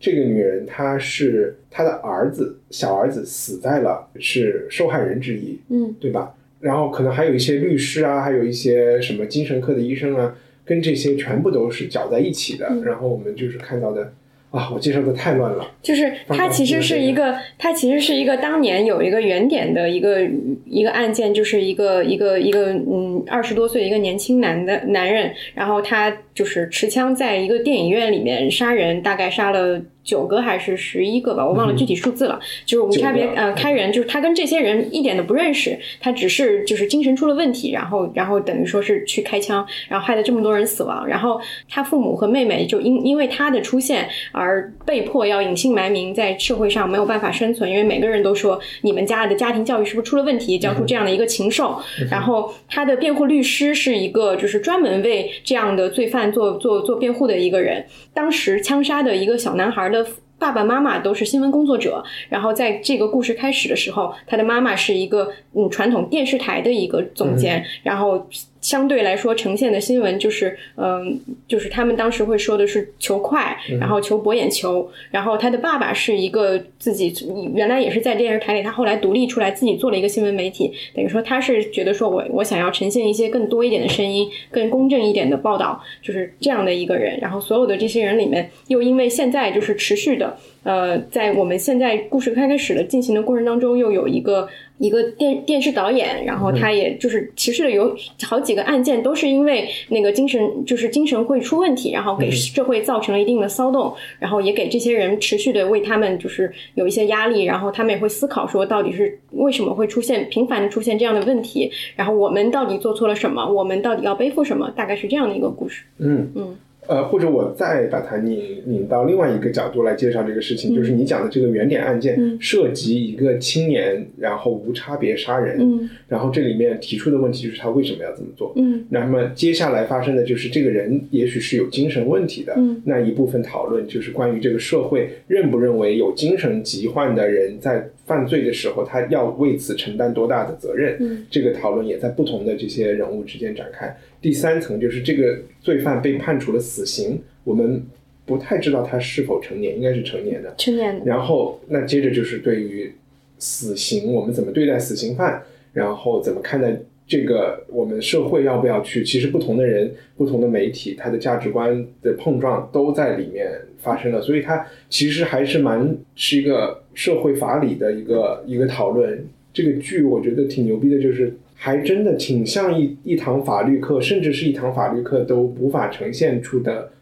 这个女人她是她的儿子小儿子死在了，是受害人之一，嗯，对吧？然后可能还有一些律师啊，还有一些什么精神科的医生啊，跟这些全部都是搅在一起的。然后我们就是看到的啊，我介绍的太乱了。就是它其实是一个，它其实是一个当年有一个原点的一个一个案件，就是一个一个一个嗯二十多岁一个年轻男的男人，然后他就是持枪在一个电影院里面杀人，大概杀了。九个还是十一个吧，我忘了具体数字了。就是无差别呃开人，就是他跟这些人一点都不认识，他只是就是精神出了问题，然后然后等于说是去开枪，然后害了这么多人死亡。然后他父母和妹妹就因因为他的出现而被迫要隐姓埋名，在社会上没有办法生存，因为每个人都说你们家的家庭教育是不是出了问题，教出这样的一个禽兽。然后他的辩护律师是一个就是专门为这样的罪犯做做做辩护的一个人。当时枪杀的一个小男孩的。爸爸妈妈都是新闻工作者，然后在这个故事开始的时候，他的妈妈是一个嗯传统电视台的一个总监，然后相对来说呈现的新闻就是，嗯，就是他们当时会说的是求快，然后求博眼球，然后他的爸爸是一个自己原来也是在电视台里，他后来独立出来自己做了一个新闻媒体，等于说他是觉得说我我想要呈现一些更多一点的声音，更公正一点的报道，就是这样的一个人。然后所有的这些人里面，又因为现在就是持续的，呃，在我们现在故事开开始的进行的过程当中，又有一个。一个电电视导演，然后他也就是其实有好几个案件都是因为那个精神就是精神会出问题，然后给社会造成了一定的骚动，然后也给这些人持续的为他们就是有一些压力，然后他们也会思考说到底是为什么会出现频繁的出现这样的问题，然后我们到底做错了什么，我们到底要背负什么，大概是这样的一个故事。嗯嗯。呃，或者我再把它拧拧到另外一个角度来介绍这个事情，就是你讲的这个原点案件涉及一个青年，然后无差别杀人，然后这里面提出的问题就是他为什么要这么做？嗯，那么接下来发生的就是这个人也许是有精神问题的，嗯，那一部分讨论就是关于这个社会认不认为有精神疾患的人在犯罪的时候，他要为此承担多大的责任？嗯，这个讨论也在不同的这些人物之间展开。第三层就是这个罪犯被判处了死刑，我们不太知道他是否成年，应该是成年的。成年的。然后那接着就是对于死刑，我们怎么对待死刑犯，然后怎么看待这个我们社会要不要去？其实不同的人、不同的媒体，他的价值观的碰撞都在里面发生了，所以它其实还是蛮是一个社会法理的一个一个讨论。这个剧我觉得挺牛逼的，就是还真的挺像一一堂法律课，甚至是一堂法律课都无法呈现出的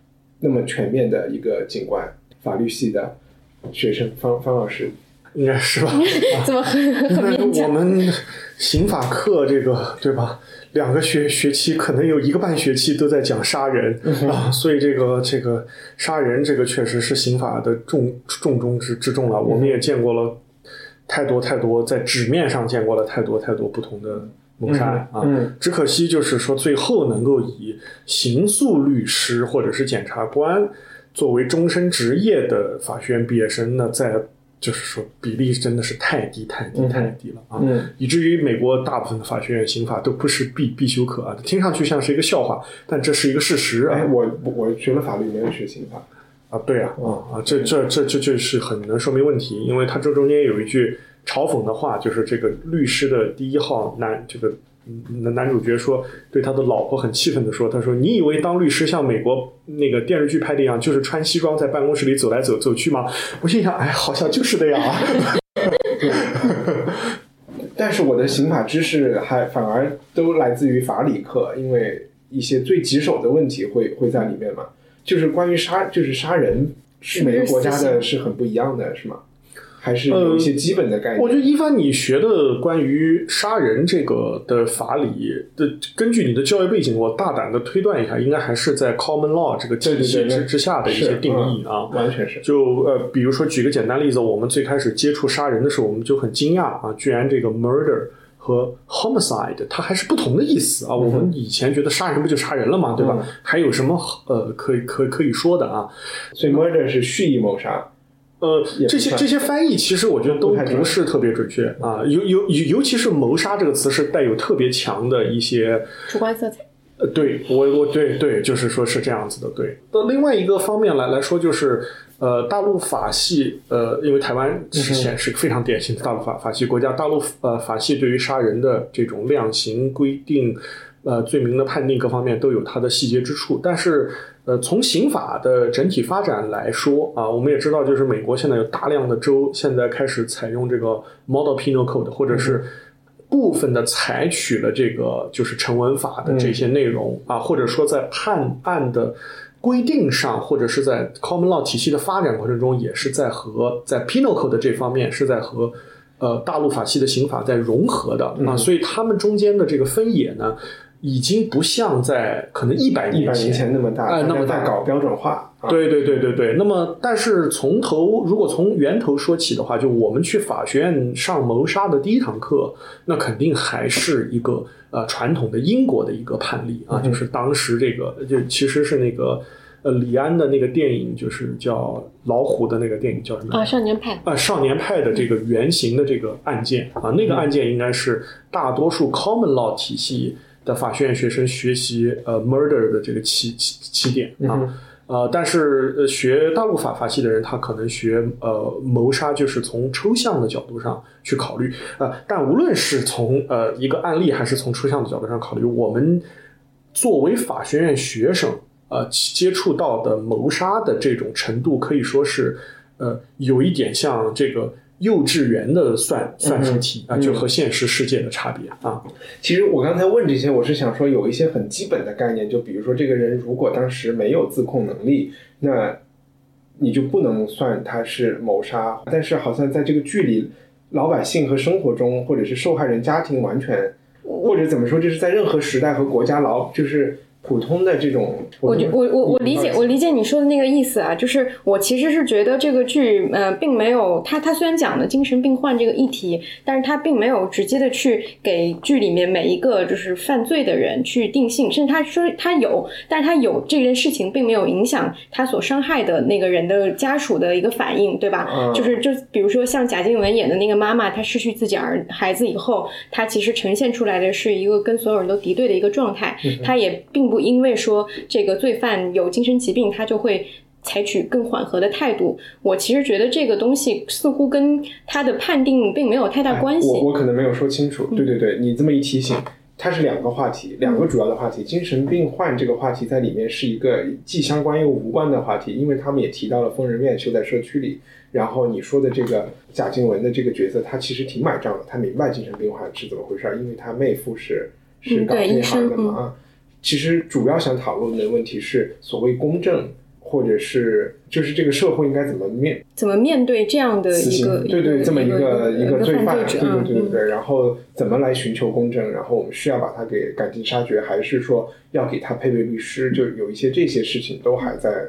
那么全面的一个景观。法律系的学生方方老师，应该是吧？怎么很很勉我？们刑法课这个对吧？两个学学期可能有一个半学期都在讲杀人、啊，所以这个这个杀人这个确实是刑法的重重中之之重了。我们也见过了太多太多，在纸面上见过了太多太多不同的谋杀案啊。嗯只可惜就是说，最后能够以刑诉律师或者是检察官作为终身职业的法学院毕业生呢，在就是说比例真的是太低太低嗯太低了啊，嗯以至于美国大部分的法学院刑法都不是必必修课啊，听上去像是一个笑话，但这是一个事实啊。哎，我我我学了法律，没有学刑法。啊，对啊，啊啊，这这这这就是很能说明问题，因为它这中间有一句嘲讽的话，就是这个律师的第一号男这个男男主角说，对他的老婆很气愤的说，他说你以为当律师像美国那个电视剧拍的一样，就是穿西装在办公室里走来走走去吗？我心想，哎，好像就是的呀。但是我的刑法知识还反而都来自于法理课，因为一些最棘手的问题会会在里面嘛。就是关于杀，就是杀人，是每个国家的是很不一样的，是吗？还是有一些基本的概念？我觉得一帆，你学的关于杀人这个的法理的，根据你的教育背景，我大胆的推断一下，应该还是在 common law 这个体系之之下的一些定义啊。嗯完全是。就呃，比如说举个简单例子，我们最开始接触杀人的时候，我们就很惊讶啊，居然这个 murder 和 homicide 它还是不同的意思啊。我们以前觉得杀人不就杀人了嘛，对吧？嗯还有什么呃可以可以可以说的啊？所以 murder 是蓄意谋杀，呃这些这些翻译其实我觉得都不是特别准确啊，尤尤尤尤其是谋杀这个词是带有特别强的一些主观色彩。呃，对我我对对，就是说是这样子的，对。那另外一个方面来来说，就是呃，大陆法系，呃，因为台湾之前是个非常典型的大陆法法系国家，大陆呃法系对于杀人的这种量刑规定。呃，罪名的判定各方面都有它的细节之处，但是，呃，从刑法的整体发展来说啊，我们也知道，就是美国现在有大量的州现在开始采用这个 Model Penal Code，或者是部分的采取了这个就是成文法的这些内容、啊，或者说在判案的规定上，或者是在 Common Law 体系的发展过程中，也是在和在 Penal Code 这方面是在和呃大陆法系的刑法在融合的啊，所以他们中间的这个分野呢。已经不像在可能一百一百年前那么大，哎，那么大搞标准化。啊对对对对对。那么，但是从头如果从源头说起的话，就我们去法学院上谋杀的第一堂课，那肯定还是一个呃传统的英国的一个判例啊，就是当时这个就其实是那个呃李安的那个电影，就是叫老虎的那个电影叫什么啊，少年派。啊，少年派的这个原型的这个案件啊，那个案件应该是大多数 common law 体系的法学院学生学习呃 murder 的这个起起起点啊。呃，但是呃，学大陆法法系的人，他可能学呃谋杀，就是从抽象的角度上去考虑。呃，但无论是从呃一个案例，还是从抽象的角度上考虑，我们作为法学院学生，呃，接触到的谋杀的这种程度，可以说是呃有一点像这个。幼稚园的算算术题啊，就和现实世界的差别啊。其实我刚才问这些，我是想说有一些很基本的概念，就比如说这个人如果当时没有自控能力，那你就不能算他是谋杀。但是好像在这个剧里，老百姓和生活中，或者是受害人家庭，完全或者怎么说，就是在任何时代和国家老就是。普通的这种，我觉我我我理解我理解你说的那个意思啊，就是我其实是觉得这个剧呃并没有他他虽然讲了精神病患这个议题，但是他并没有直接的去给剧里面每一个就是犯罪的人去定性，甚至他说他有，但是他有这件事情并没有影响他所伤害的那个人的家属的一个反应，对吧？就是就比如说像贾静雯演的那个妈妈，她失去自己儿孩子以后，她其实呈现出来的是一个跟所有人都敌对的一个状态，她也并不。因为说这个罪犯有精神疾病，他就会采取更缓和的态度。我其实觉得这个东西似乎跟他的判定并没有太大关系。我我可能没有说清楚。对对对，你这么一提醒，它是两个话题，两个主要的话题。精神病患这个话题在里面是一个既相关又无关的话题，因为他们也提到了疯人院修在社区里。然后你说的这个贾静雯的这个角色，他其实挺买账的，他明白精神病患是怎么回事，因为他妹夫是是搞这行的嘛。其实主要想讨论的问题是所谓公正，或者是就是这个社会应该怎么面怎么面对这样的一个对对这么一个一个罪犯，对对对对对，然后怎么来寻求公正？然后我们是要把他给赶尽杀绝，还是说要给他配备律师？就有一些这些事情都还在。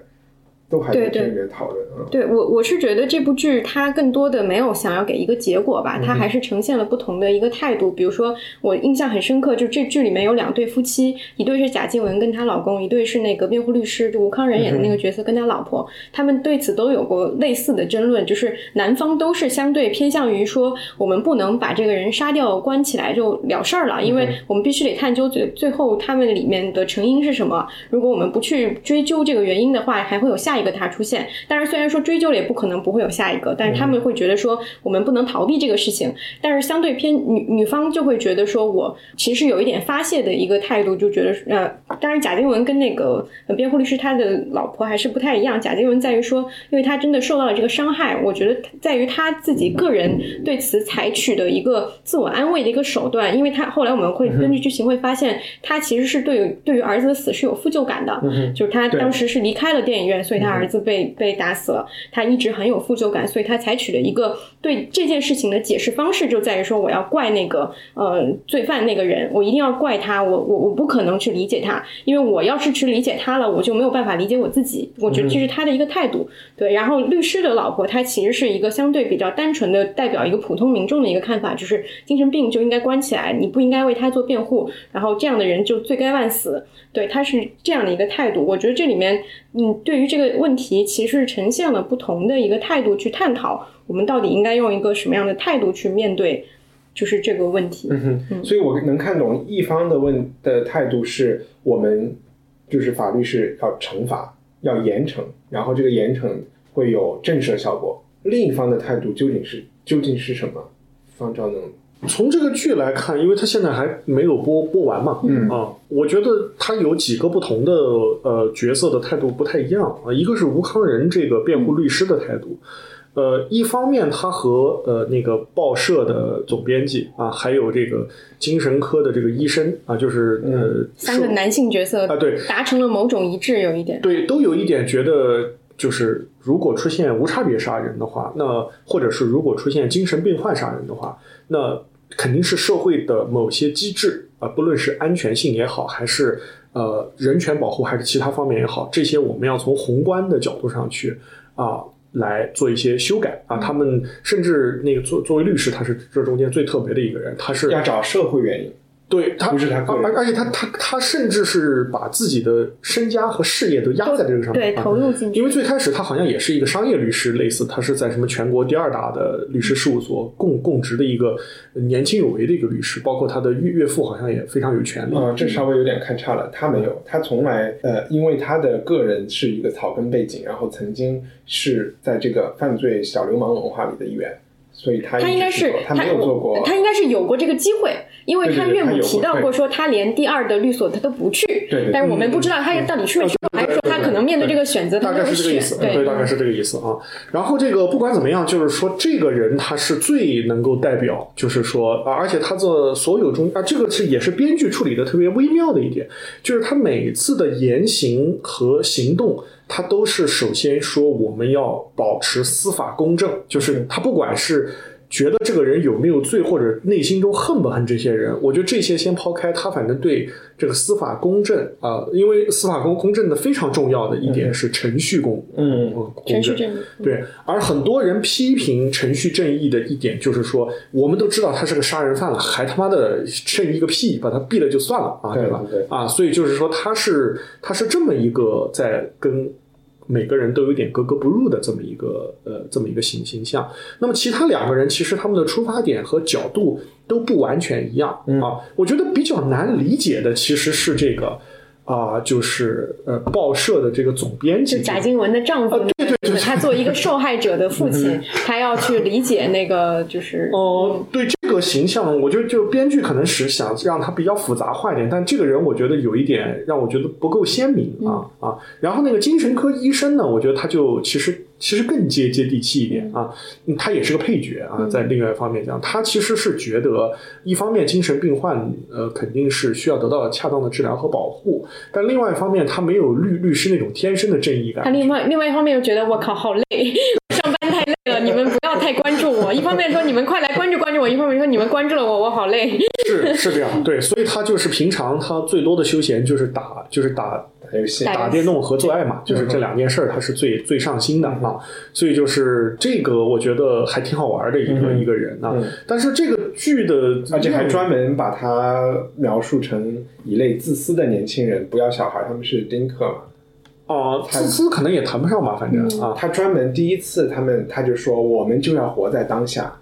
都还在这里面讨论啊。对我，我是觉得这部剧它更多的没有想要给一个结果吧，它还是呈现了不同的一个态度。比如说，我印象很深刻，就这剧里面有两对夫妻，一对是贾静雯跟她老公，一对是那个辩护律师，就吴康仁演的那个角色跟他老婆，他们对此都有过类似的争论，就是男方都是相对偏向于说，我们不能把这个人杀掉关起来就了事儿了，因为我们必须得探究最最后他们里面的成因是什么。如果我们不去追究这个原因的话，还会有下。一个他出现，但是虽然说追究了也不可能不会有下一个，但是他们会觉得说我们不能逃避这个事情，但是相对偏女女方就会觉得说我其实有一点发泄的一个态度，就觉得呃，当然贾静雯跟那个辩护律师他的老婆还是不太一样，贾静雯在于说，因为他真的受到了这个伤害，我觉得在于他自己个人对此采取的一个自我安慰的一个手段，因为他后来我们会根据剧情会发现，他其实是对于对于儿子的死是有负疚感的，就是他当时是离开了电影院，所以他。他儿子被被打死了，他一直很有负疚感，所以他采取了一个对这件事情的解释方式，就在于说我要怪那个呃罪犯那个人，我一定要怪他，我我我不可能去理解他，因为我要是去理解他了，我就没有办法理解我自己。我觉得这是他的一个态度。对，然后律师的老婆，她其实是一个相对比较单纯的，代表一个普通民众的一个看法，就是精神病就应该关起来，你不应该为他做辩护，然后这样的人就罪该万死。对，他是这样的一个态度。我觉得这里面，嗯，对于这个。问题其实呈现了不同的一个态度去探讨，我们到底应该用一个什么样的态度去面对，就是这个问题。嗯哼，所以我能看懂一方的问的态度是我们就是法律是要惩罚，要严惩，然后这个严惩会有震慑效果。另一方的态度究竟是究竟是什么？方丈能。从这个剧来看，因为它现在还没有播播完嘛，嗯。啊，我觉得他有几个不同的呃角色的态度不太一样。啊。一个是吴康仁这个辩护律师的态度，呃，一方面他和呃那个报社的总编辑啊，还有这个精神科的这个医生啊，就是呃三个男性角色啊，对，达成了某种一致，有一点。对，都有一点觉得就是如果出现无差别杀人的话，那或者是如果出现精神病患杀人的话，那肯定是社会的某些机制啊，不论是安全性也好，还是呃人权保护，还是其他方面也好，这些我们要从宏观的角度上去啊来做一些修改啊。他们甚至那个作作为律师，他是这中间最特别的一个人，他是要找社会原因。对他不是他个人而而且他他他甚至是把自己的身家和事业都压在这个上面，对啊投入进去因为最开始他好像也是一个商业律师，类似他是在什么全国第二大的律师事务所供供职的一个年轻有为的一个律师，包括他的岳岳父好像也非常有权利。啊、这稍微有点看差了。他没有，他从来呃，因为他的个人是一个草根背景，然后曾经是在这个犯罪小流氓文化里的一员，所以他他应该是他没有做过，他应该是有过这个机会，因为他岳母提到过说他连第二的律所他都不去，对对但是我们不知道他到底去没去还是说他可能面对这个选择他大概没有选是这个意思，，对，大概是这个意思啊。然后这个不管怎么样，就是说这个人他是最能够代表，就是说啊，而且他的所有中啊，这个是也是编剧处理的特别微妙的一点，就是他每次的言行和行动。他都是首先说我们要保持司法公正，就是他不管是觉得这个人有没有罪，或者内心中恨不恨这些人，我觉得这些先抛开，他反正对这个司法公正啊、因为司法公公正的非常重要的一点是程序公，嗯程序正义对，而很多人批评程序正义的一点就是说，我们都知道他是个杀人犯了，还他妈的正义个屁，把他毙了就算了啊，对吧？对啊，所以就是说他是他是这么一个在跟。每个人都有点格格不入的这么一个呃这么一个形形象，那么其他两个人其实他们的出发点和角度都不完全一样、嗯啊。我觉得比较难理解的其实是这个啊、就是呃报社的这个总编辑就贾静雯的丈夫啊，对对对对他作为一个受害者的父亲，他要去理解那个就是哦，对这个形象，我觉得就编剧可能是想让他比较复杂化一点，但这个人我觉得有一点让我觉得不够鲜明啊、啊。然后那个精神科医生呢，我觉得他就其实其实更接接地气一点啊，嗯他也是个配角啊。在另外一方面讲，他其实是觉得一方面精神病患呃肯定是需要得到恰当的治疗和保护，但另外一方面他没有律律师那种天生的正义感他。另外另外一方面又觉得我靠好累，上班太累了，你们不要太关注我。一方面说你们快来关注关注我，一方面说你们关注了我，我好累。是是这样，对，所以他就是平常他最多的休闲就是打就是打打电动和做爱嘛，就是这两件事儿，他是最最上心的啊。所以就是这个，我觉得还挺好玩的一个一个人啊嗯。但是这个剧的，而且还专门把他描述成一类自私的年轻人，不要小孩，他们是丁克嘛。哦，自私可能也谈不上吧，反正啊。他专门第一次，他们他就说，我们就要活在当下，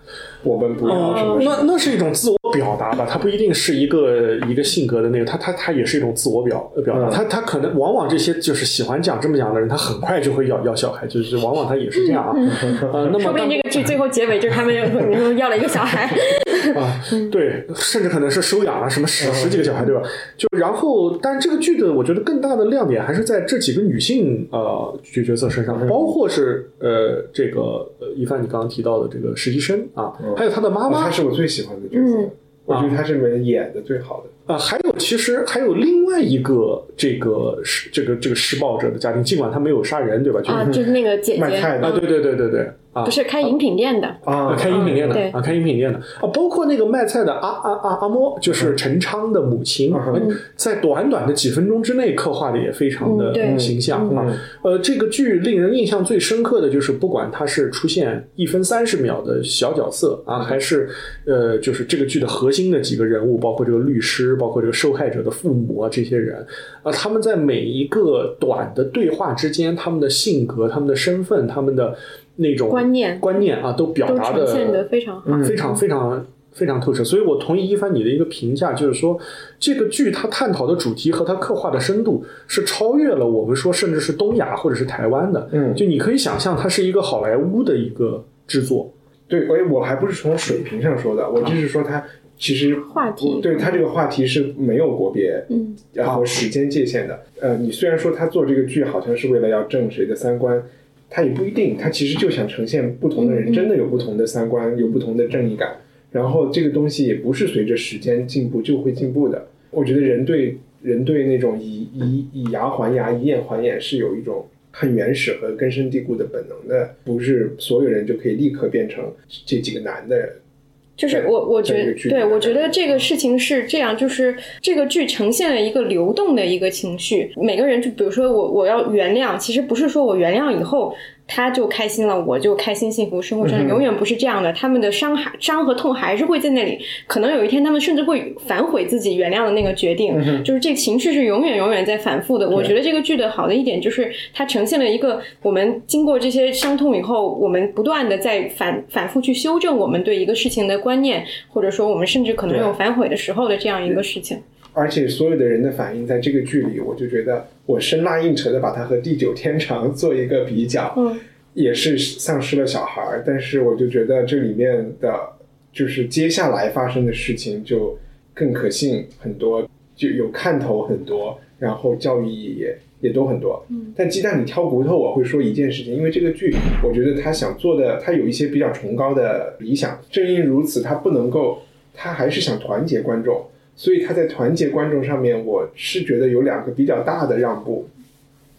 我们不要什么哦，什么。那那是一种自我表达吧，它不一定是一个一个性格的那个，它它它也是一种自我表呃表达，嗯。他他可能往往这些就是喜欢讲这么讲的人，他很快就会要要小孩，就是往往他也是这样啊。呃，那么说不定这个剧最后结尾就是他们 又要了一个小孩，啊，对，甚至可能是收养了什么十十几个小孩，对吧？就然后，但这个剧的我觉得更大的亮点还是在这几个女性呃角角色身上，包括是呃这个呃一帆你刚刚提到的这个实习生啊，还有他的妈哦妈他是我最喜欢的角色，嗯。我觉得他是里面演的最好的。啊，还有其实还有另外一个这个施这个这个施暴者的家庭，尽管他没有杀人，对吧？就是啊，就是那个姐姐，卖菜的。啊，对对对对对啊不。是开饮品店的，啊啊，开饮品店的对。啊，开饮品店的。啊，包括那个卖菜的阿阿阿阿嬷，就是陈昌的母亲，在短短的几分钟之内刻画的也非常的形象嗯。啊。呃，这个剧令人印象最深刻的就是，不管它是出现一分三十秒的小角色啊，还是呃，就是这个剧的核心的几个人物，包括这个律师，包括这个受害者的父母啊，这些人啊，他们在每一个短的对话之间，他们的性格、他们的身份、他们的那种观念观念啊，都表都达呈现的的非常好。非常非常非常透彻。所以我同意一帆你的一个评价，就是说这个剧它探讨的主题和它刻画的深度是超越了我们说甚至是东亚或者是台湾的。嗯就你可以想象，它是一个好莱坞的一个制作。对，而我还不是从水平上说的，我就是说它其实话题对它这个话题是没有国别，嗯，然后时间界限的。呃，你虽然说他做这个剧好像是为了要正谁的三观，他也不一定，他其实就想呈现不同的人嗯真的有不同的三观，有不同的正义感。然后这个东西也不是随着时间进步就会进步的。我觉得人对人对那种以以以牙还牙、以眼还眼是有一种很原始和根深蒂固的本能的，不是所有人就可以立刻变成这几个男的人。就是我，我觉对我觉得这个事情是这样，就是这个剧呈现了一个流动的一个情绪。每个人，就比如说我，我要原谅，其实不是说我原谅以后，他就开心了，我就开心幸福生活真的永远不是这样的。他们的伤害、伤和痛还是会在那里，可能有一天他们甚至会反悔自己原谅的那个决定，嗯就是这情绪是永远永远在反复的。我觉得这个剧的好的一点就是它呈现了一个我们经过这些伤痛以后，我们不断的在反反复去修正我们对一个事情的观念，或者说我们甚至可能有反悔的时候的这样一个事情。而且所有的人的反应在这个剧里，我就觉得我生拉硬扯的把它和《地久天长》做一个比较，嗯，也是丧失了小孩儿，但是我就觉得这里面的，就是接下来发生的事情就更可信很多，就有看头很多，然后教育意义也也都很多。嗯，但鸡蛋里挑骨头，我会说一件事情，因为这个剧，我觉得他想做的，他有一些比较崇高的理想，正因如此，他不能够，他还是想团结观众。所以他在团结观众上面，我是觉得有两个比较大的让步。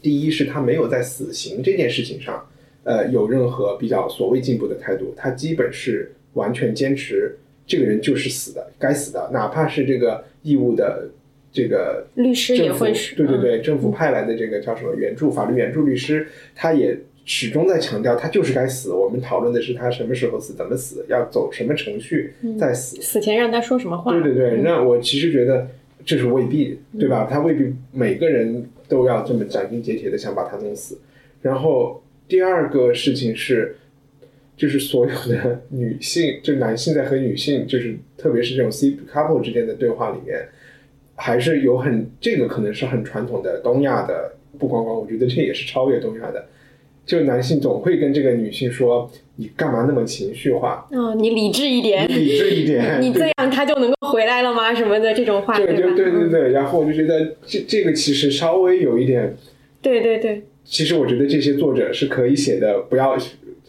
第一是他没有在死刑这件事情上，呃，有任何比较所谓进步的态度，他基本是完全坚持这个人就是死的，该死的，哪怕是这个义务的这个律师也会是对对对，政府派来的这个叫什么援助法律援助律师，他也始终在强调他就是该死。我们讨论的是他什么时候死，怎么死，要走什么程序再死。死前让他说什么话？对对对，嗯那我其实觉得这是未必，对吧？他未必每个人都要这么斩钉截铁的想把他弄死。然后第二个事情是，就是所有的女性，就男性在和女性，就是特别是这种 C couple 之间的对话里面，还是有很这个可能是很传统的东亚的，不光光，我觉得这也是超越东亚的。就男性总会跟这个女性说：“你干嘛那么情绪化？嗯，你理智一点，理智一点。”你这样他就能够回来了吗？什么的这种话，对？对对对嗯对，然后我就觉得这这个其实稍微有一点，对对对。其实我觉得这些作者是可以写的，不要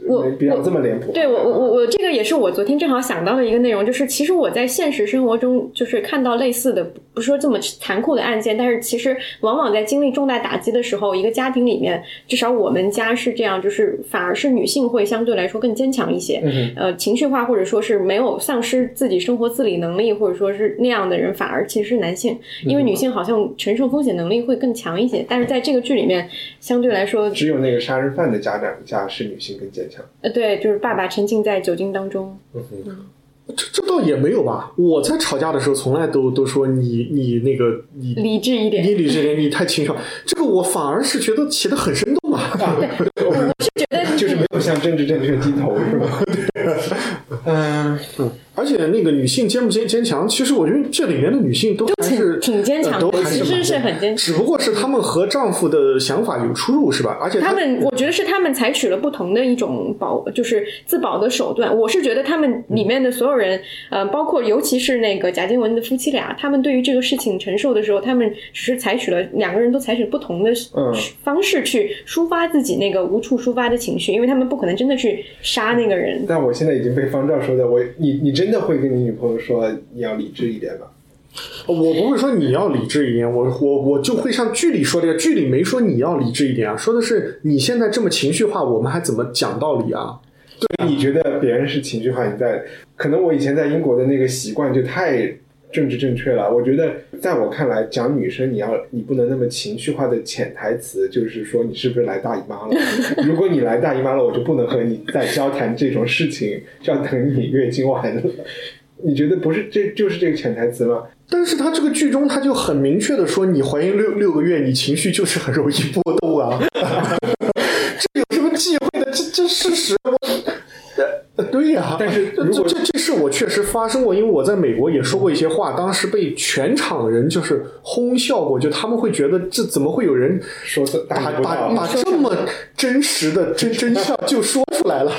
我不要这么脸谱。对我我我我这个也是我昨天正好想到的一个内容，就是其实我在现实生活中就是看到类似的，不是说这么残酷的案件，但是其实往往在经历重大打击的时候，一个家庭里面，至少我们家是这样，就是反而是女性会相对来说更坚强一些，嗯呃，情绪化或者说是没有丧失自己生活自理能力，或者说是那样的人，反而其实是男性，因为女性好像承受风险能力会更强一些，但是在这个剧里面，相对来说，只有那个杀人犯的家长家是女性更坚强。呃，对，就是爸爸沉浸在酒精当中，嗯这这倒也没有吧。我在吵架的时候，从来都都说你你那个你理智一点你理智一点，你太清爽。这个我反而是觉得写的很生动啊。就是没有向政治正确低头，是 吗？嗯，而且那个女性坚不坚坚强，其实我觉得这里面的女性都还是挺挺坚强的呃都还其实是很坚强只不过是她们和丈夫的想法有出入，是吧？而且她们，我觉得是她们采取了不同的一种保，就是自保的手段。我是觉得她们里面的所有人，呃，包括尤其是那个贾静雯的夫妻俩，他们对于这个事情承受的时候，他们只是采取了两个人都采取不同的嗯方式去抒发自己那个无处抒发的情绪，因为他们不可能真的去杀那个人。但我现在已经被方丈说的，我你你真的会跟你女朋友说你要理智一点吗？我不会说你要理智一点，我我我就会像剧里说的，剧里没说你要理智一点啊，说的是你现在这么情绪化，我们还怎么讲道理啊？对，你觉得别人是情绪化，你在可能我以前在英国的那个习惯就太政治正确了。我觉得在我看来，讲女生你要你不能那么情绪化的潜台词就是说你是不是来大姨妈了？如果你来大姨妈了，我就不能和你再交谈这种事情，就要等你月经完了。你觉得不是这就是这个潜台词吗？但是他这个剧中他就很明确的说，你怀孕六六个月，你情绪就是很容易波动啊，这有什么忌讳的？这这事实我。呃对呀、但是这如果这这事我确实发生过，因为我在美国也说过一些话，当时被全场人就是哄笑过，就他们会觉得这怎么会有人说把把把这么真实的真真相就说出来了。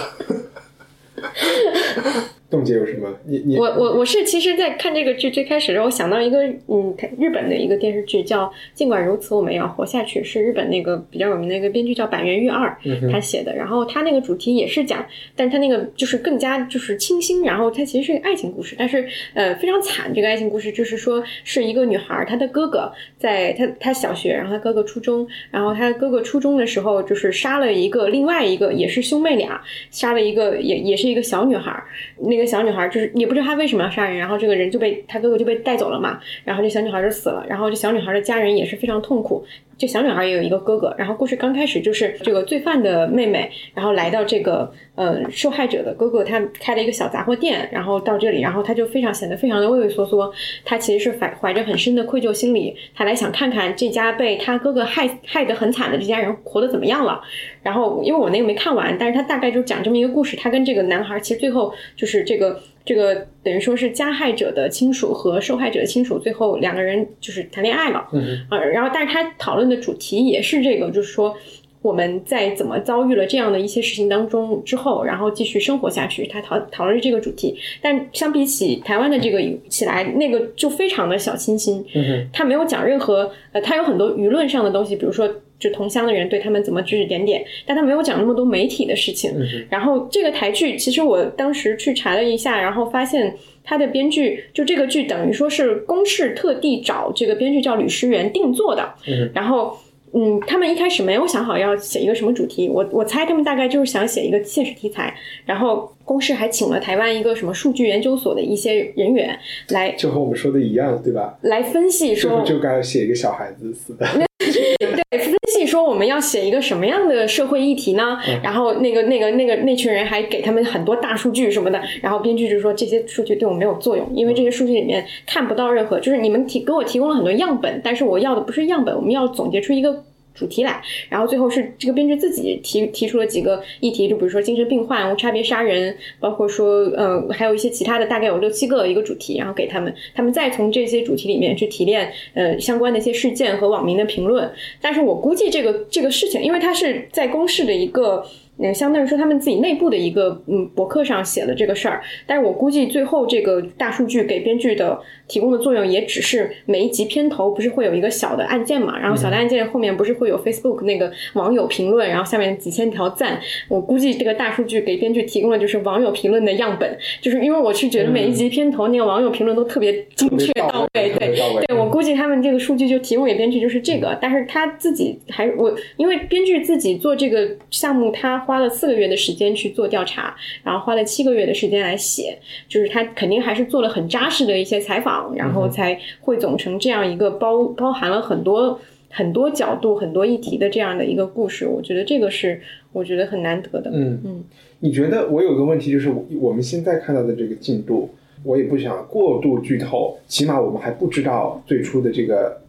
冻结有什么？你你我我我是其实，在看这个剧最开始的时候，我想到一个嗯，日本的一个电视剧叫《尽管如此，我们也要活下去》，是日本那个比较有名的一个编剧叫板垣裕二他写的。然后他那个主题也是讲，但是他那个就是更加就是清新，然后它其实是个爱情故事，但是呃非常惨。这个爱情故事就是说是一个女孩，她的哥哥在她她小学，然后她哥哥初中，然后她哥哥初中的时候就是杀了一个另外一个也是兄妹俩，杀了一个也也是一个小女孩。那一个小女孩就是也不知道她为什么要杀人，然后这个人就被她哥哥就被带走了嘛，然后这小女孩就死了，然后这小女孩的家人也是非常痛苦。这小女孩也有一个哥哥，然后故事刚开始就是这个罪犯的妹妹，然后来到这个呃受害者的哥哥，他开了一个小杂货店，然后到这里，然后他就非常显得非常的畏畏缩缩，他其实是怀怀着很深的愧疚心理，他来想看看这家被他哥哥害害得很惨的这家人活得怎么样了。然后因为我那个没看完，但是他大概就讲这么一个故事，他跟这个男孩其实最后就是这个。这个等于说是加害者的亲属和受害者的亲属，最后两个人就是谈恋爱了。嗯呃，然后但是他讨论的主题也是这个，就是说我们在怎么遭遇了这样的一些事情当中之后，然后继续生活下去。他讨讨论这个主题，但相比起台湾的这个起来，那个就非常的小清新。嗯哼，他没有讲任何呃，他有很多舆论上的东西，比如说就同乡的人对他们怎么指指点点，但他没有讲那么多媒体的事情。嗯，然后这个台剧，其实我当时去查了一下，然后发现他的编剧就这个剧等于说是公视特地找这个编剧叫吕诗源定做的。嗯然后。嗯，他们一开始没有想好要写一个什么主题，我我猜他们大概就是想写一个现实题材，然后公示还请了台湾一个什么数据研究所的一些人员来就和我们说的一样，对吧？来分析说最后就该写一个小孩子似的。对，分析说我们要写一个什么样的社会议题呢？然后那个、那个、那个那群人还给他们很多大数据什么的，然后编剧就说这些数据对我没有作用，因为这些数据里面看不到任何，就是你们提给我提供了很多样本，但是我要的不是样本，我们要总结出一个。主题来，然后最后是这个编剧自己提提出了几个议题，就比如说精神病患、无差别杀人，包括说呃还有一些其他的，大概有六七个一个主题，然后给他们，他们再从这些主题里面去提炼呃相关的一些事件和网民的评论。但是我估计这个这个事情，因为它是在公示的一个。嗯，相当于说他们自己内部的一个嗯博客上写的这个事儿，但是我估计最后这个大数据给编剧的提供的作用，也只是每一集片头不是会有一个小的按键嘛，然后小的按键后面不是会有 Facebook 那个网友评论，然后下面几千条赞，我估计这个大数据给编剧提供的就是网友评论的样本，就是因为我是觉得每一集片头那个网友评论都特别精确到位，对对，我估计他们这个数据就提供给编剧就是这个，但是他自己还我因为编剧自己做这个项目他。花了四个月的时间去做调查，然后花了七个月的时间来写，就是他肯定还是做了很扎实的一些采访，然后才汇总成这样一个包包含了很多很多角度、很多议题的这样的一个故事。我觉得这个是我觉得很难得的。嗯嗯，你觉得我有个问题就是，我们现在看到的这个进度，我也不想过度剧透，起码我们还不知道最初的这个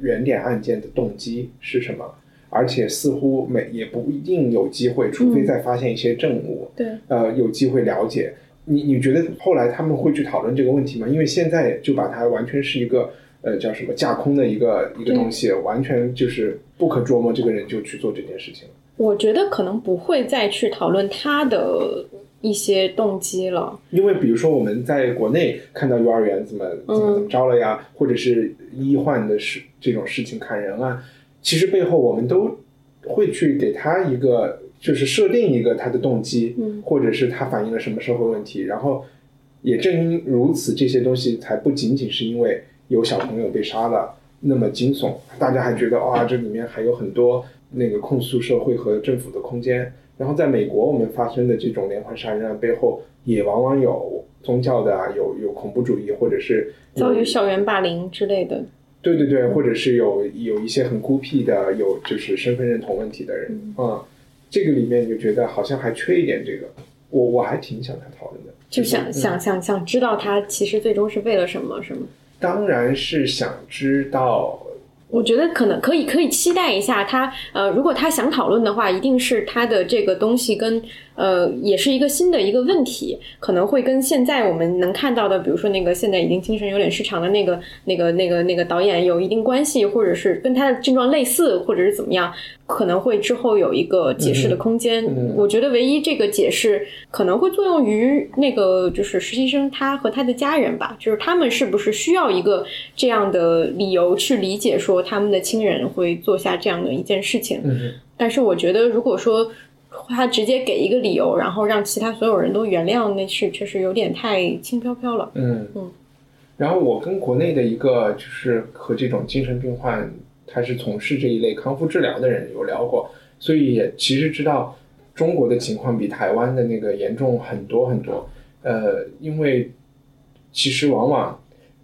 原点案件的动机是什么。而且似乎每也不一定有机会，除非再发现一些证物，对，呃，有机会了解。你你觉得后来他们会去讨论这个问题吗？因为现在就把它完全是一个呃叫什么架空的一个一个东西，完全就是不可捉摸。这个人就去做这件事情了。我觉得可能不会再去讨论他的一些动机了，因为比如说我们在国内看到幼儿园怎么怎么怎么着了呀，或者是医患的事这种事情砍人啊。其实背后我们都会去给他一个，就是设定一个他的动机，嗯，或者是他反映了什么社会问题。然后也正因如此，这些东西才不仅仅是因为有小朋友被杀了那么惊悚，大家还觉得哇，这里面还有很多那个控诉社会和政府的空间。然后在美国，我们发生的这种连环杀人案背后，也往往有宗教的啊，有有恐怖主义，或者是遭遇校园霸凌之类的。对对对，或者是有有一些很孤僻的，有就是身份认同问题的人啊，这个里面你就觉得好像还缺一点这个，我我还挺想他讨论的，就想想想想知道他其实最终是为了什么，是吗？当然是想知道。我觉得可能可以可以期待一下他，呃，如果他想讨论的话，一定是他的这个东西跟呃，也是一个新的一个问题，可能会跟现在我们能看到的，比如说那个现在已经精神有点失常的那个那个那个那个导演有一定关系，或者是跟他的症状类似，或者是怎么样，可能会之后有一个解释的空间。我觉得唯一这个解释可能会作用于那个就是实习生他和他的家人吧，就是他们是不是需要一个这样的理由去理解说他们的亲人会做下这样的一件事情。嗯但是我觉得如果说。他直接给一个理由，然后让其他所有人都原谅，那是确实有点太轻飘飘了。嗯嗯。然后我跟国内的一个就是和这种精神病患，他是从事这一类康复治疗的人有聊过，所以也其实知道中国的情况比台湾的那个严重很多很多。呃，因为其实往往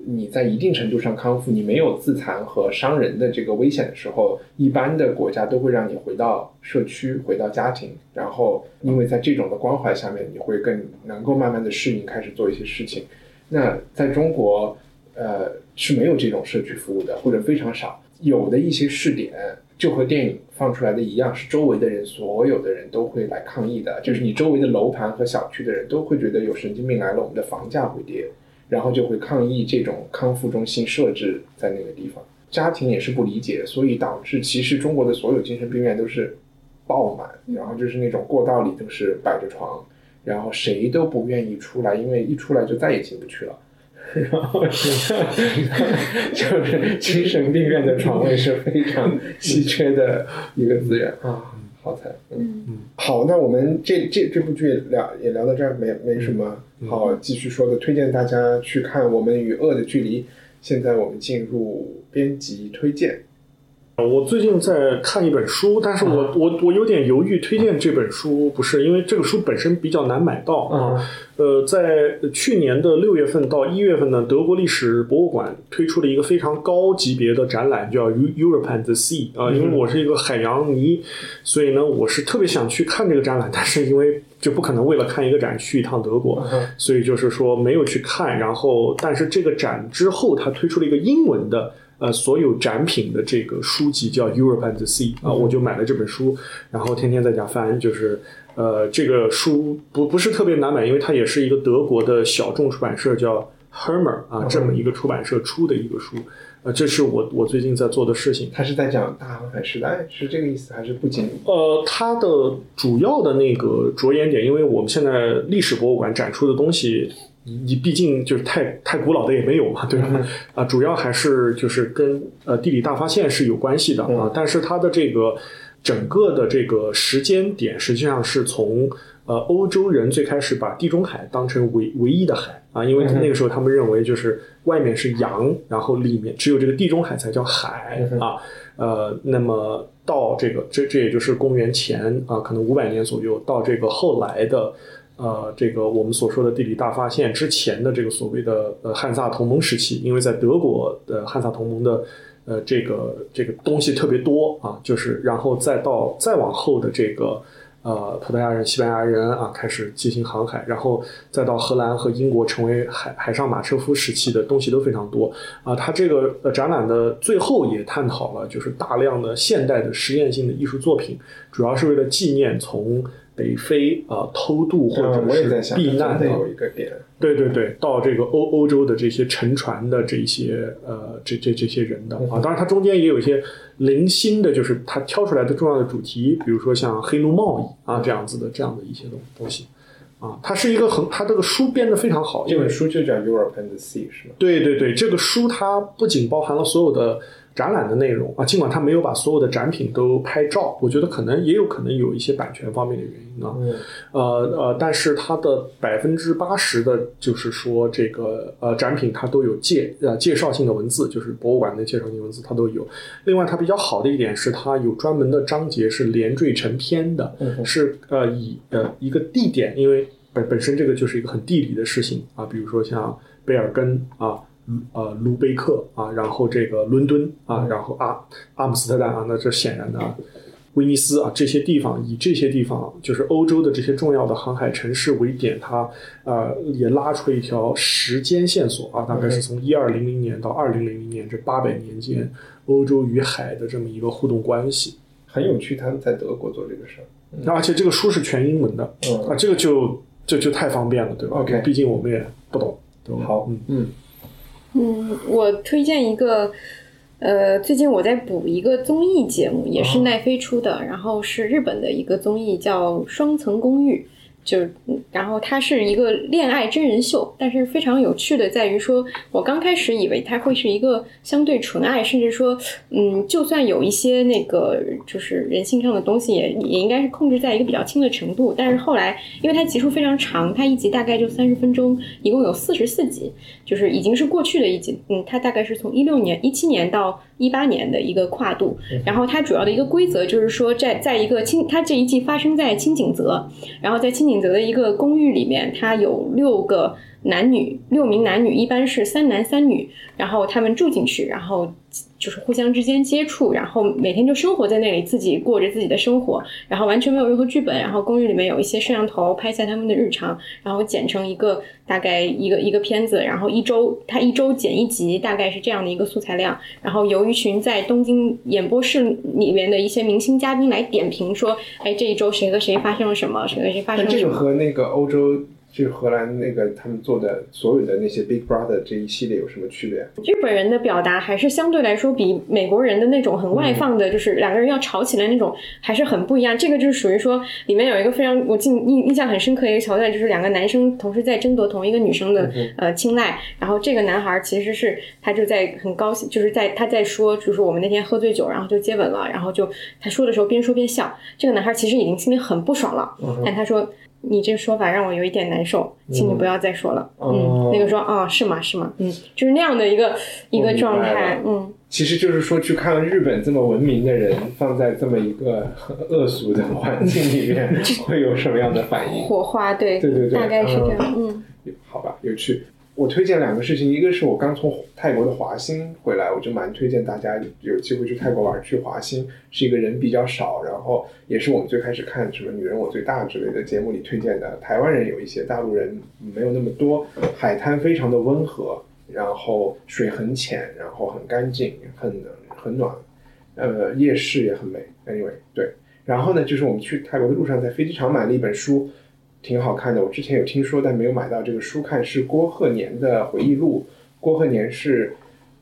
你在一定程度上康复，你没有自残和伤人的这个危险的时候，一般的国家都会让你回到社区、回到家庭，然后因为在这种的关怀下面，你会更能够慢慢的适应，开始做一些事情。那在中国，呃，是没有这种社区服务的，或者非常少。有的一些试点，就和电影放出来的一样，是周围的人，所有的人都会来抗议的，就是你周围的楼盘和小区的人都会觉得有神经病来了，我们的房价会跌。然后就会抗议这种康复中心设置在那个地方，家庭也是不理解，所以导致其实中国的所有精神病院都是爆满，然后就是那种过道里都是摆着床，然后谁都不愿意出来，因为一出来就再也进不去了。然后 就是精神病院的床位是非常稀缺的一个资源啊。好彩，嗯嗯，好，那我们这这这部剧聊也聊到这儿，没没什么好继续说的，推荐大家去看《我们与恶的距离》。现在我们进入编辑推荐。我最近在看一本书，但是我我我有点犹豫推荐这本书，不是因为这个书本身比较难买到啊。呃，在去年的六月份到一月份呢，德国历史博物馆推出了一个非常高级别的展览，叫 Europe and the Sea 啊。因为我是一个海洋迷，所以呢，我是特别想去看这个展览，但是因为就不可能为了看一个展去一趟德国，所以就是说没有去看。然后，但是这个展之后，它推出了一个英文的。呃，所有展品的这个书籍叫《Europe and the Sea》啊，我就买了这本书，然后天天在家翻。就是呃，这个书不不是特别难买，因为它也是一个德国的小众出版社叫 Hermer 啊这么一个出版社出的一个书。呃，这是我我最近在做的事情。它是在讲大航海时代，是这个意思还是不仅？呃，它的主要的那个着眼点，因为我们现在历史博物馆展出的东西。你毕竟就是太太古老的也没有嘛，对吧？啊，主要还是就是跟呃地理大发现是有关系的啊。但是它的这个整个的这个时间点，实际上是从呃欧洲人最开始把地中海当成唯唯一的海啊，因为那个时候他们认为就是外面是洋，然后里面只有这个地中海才叫海啊。呃，那么到这个这这也就是公元前啊，可能五百年左右，到这个后来的。呃，这个我们所说的地理大发现之前的这个所谓的呃汉萨同盟时期，因为在德国的汉萨同盟的呃这个这个东西特别多啊，就是然后再到再往后的这个呃葡萄牙人、西班牙人啊开始进行航海，然后再到荷兰和英国成为海海上马车夫时期的东西都非常多啊。它这个呃展览的最后也探讨了就是大量的现代的实验性的艺术作品，主要是为了纪念从。北非啊，偷渡或者是避难的有一个点，对对对，到这个欧欧洲的这些沉船的这些呃，这这这些人的啊，当然它中间也有一些零星的，就是它挑出来的重要的主题，比如说像黑奴贸易啊这样子的这样的一些东东西啊，它是一个很，它这个书编的非常好，这本书就叫 Europe and the Sea 是吗？对对对，这个书它不仅包含了所有的。展览的内容啊，尽管他没有把所有的展品都拍照，我觉得可能也有可能有一些版权方面的原因啊。呃呃，但是它的百分之八十的，就是说这个呃展品它都有介呃介绍性的文字，就是博物馆的介绍性文字它都有。另外，它比较好的一点是，它有专门的章节是连缀成篇的，是呃以呃一个地点，因为本本身这个就是一个很地理的事情啊，比如说像贝尔根啊。呃，卢贝克啊，然后这个伦敦啊，然后阿阿姆斯特丹啊，那这显然的，威尼斯啊，这些地方以这些地方就是欧洲的这些重要的航海城市为点，它呃也拉出了一条时间线索啊，大概是从一二零零年到二零零零年这八百年间，欧洲与海的这么一个互动关系，很有趣。他们在德国做这个事儿，而且这个书是全英文的，啊，这个就就就太方便了，对吧？OK，毕竟我们也不懂，好，嗯嗯。嗯，我推荐一个，呃，最近我在补一个综艺节目，也是奈飞出的，然后是日本的一个综艺，叫《双层公寓》。就，然后它是一个恋爱真人秀，但是非常有趣的在于说，我刚开始以为它会是一个相对纯爱，甚至说，嗯，就算有一些那个就是人性上的东西，也也应该是控制在一个比较轻的程度。但是后来，因为它集数非常长，它一集大概就三十分钟，一共有四十四集，就是已经是过去的一集。嗯，它大概是从一六年、一七年到一八年的一个跨度。然后它主要的一个规则就是说，在在一个清，它这一季发生在清景泽，然后在清景。井泽的一个公寓里面，它有六个男女，六名男女，一般是三男三女，然后他们住进去，然后就是互相之间接触，然后每天就生活在那里，自己过着自己的生活，然后完全没有任何剧本，然后公寓里面有一些摄像头拍下他们的日常，然后剪成一个大概一个一个片子，然后一周他一周剪一集，大概是这样的一个素材量，然后由一群在东京演播室里面的一些明星嘉宾来点评说，哎，这一周谁和谁发生了什么，谁和谁发生了什么。这个和那个欧洲就是荷兰那个他们做的所有的那些 Big Brother 这一系列有什么区别？日本人的表达还是相对来说比美国人的那种很外放的，就是两个人要吵起来那种，还是很不一样。这个就是属于说，里面有一个非常我记印印象很深刻的一个桥段，就是两个男生同时在争夺同一个女生的、呃青睐，然后这个男孩其实是他就在很高兴，就是在他在说，就是我们那天喝醉酒，然后就接吻了，然后就他说的时候边说边笑，这个男孩其实已经心里很不爽了，但他说。你这个说法让我有一点难受，请你不要再说了。哦嗯，那个说啊、是吗？是吗？嗯，就是那样的一个一个状态。嗯，其实就是说，去看日本这么文明的人，放在这么一个很恶俗的环境里面，会有什么样的反应？火花，对，对对对大概是这样。嗯，好吧，有趣。我推荐两个事情，一个是我刚从泰国的华欣回来，我就蛮推荐大家有机会去泰国玩，去华欣是一个人比较少，然后也是我们最开始看什么“女人我最大”之类的节目里推荐的。台湾人有一些，大陆人没有那么多。海滩非常的温和，然后水很浅，然后很干净，很很暖。呃，夜市也很美。Anyway，对。然后呢，就是我们去泰国的路上，在飞机场买了一本书，挺好看的。我之前有听说，但没有买到这个书看，是郭鹤年的回忆录。郭鹤年是，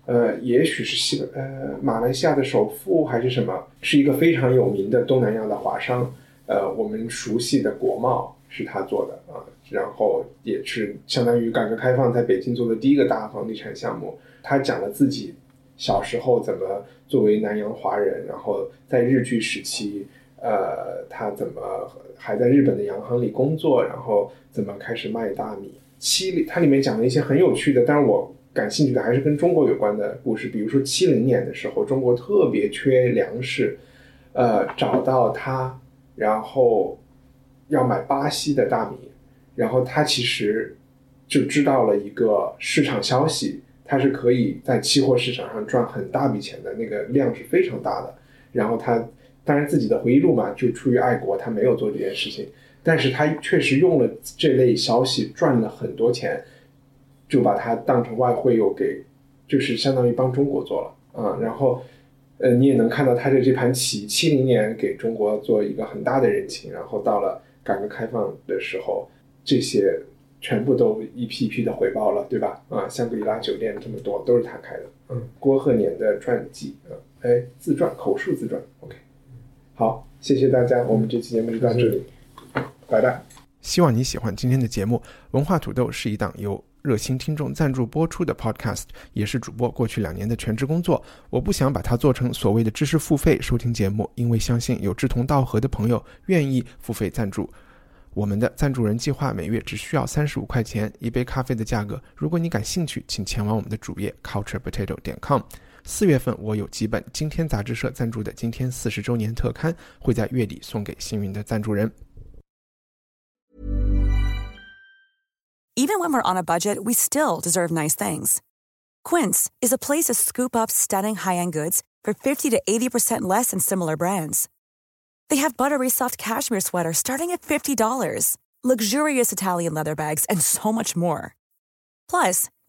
呃，也许是西呃马来西亚的首富还是什么，是一个非常有名的东南亚的华商。呃，我们熟悉的国贸是他做的啊，然后也是相当于改革开放在北京做的第一个大房地产项目。他讲了自己小时候怎么作为南洋华人，然后在日据时期，呃，他怎么还在日本的洋行里工作，然后怎么开始卖大米。七里，它里面讲了一些很有趣的，但是我感兴趣的还是跟中国有关的故事。比如说七零年的时候，中国特别缺粮食，呃，找到他，然后要买巴西的大米，然后他其实就知道了一个市场消息，他是可以在期货市场上赚很大笔钱的，那个量是非常大的。然后他当然自己的回忆录嘛，就出于爱国，他没有做这件事情，但是他确实用了这类消息赚了很多钱，就把它当成外汇又给，就是相当于帮中国做了啊、然后。呃，你也能看到他的这盘棋，七零年给中国做一个很大的人情，然后到了改革开放的时候，这些全部都一批一批的回报了，对吧？啊，香格里拉酒店这么多都是他开的。嗯，郭鹤年的传记啊，哎，自传，口述自传。OK，好，谢谢大家，我们这期节目就到这里，拜拜。希望你喜欢今天的节目。文化土豆是一档由热心听众赞助播出的 Podcast，也是主播过去两年的全职工作。我不想把它做成所谓的知识付费收听节目，因为相信有志同道合的朋友愿意付费赞助。我们的赞助人计划每月只需要三十五块钱一杯咖啡的价格。如果你感兴趣，请前往我们的主页 culturepotato 点 com。四月份我有几本今天杂志社赞助的今天四十周年特刊，会在月底送给幸运的赞助人。 Even when we're on a budget, we still deserve nice things. Quince is a place to scoop up stunning high-end goods for 50 to 80% less than similar brands. They have buttery soft cashmere sweaters starting at $50, luxurious Italian leather bags, and so much more. Plus,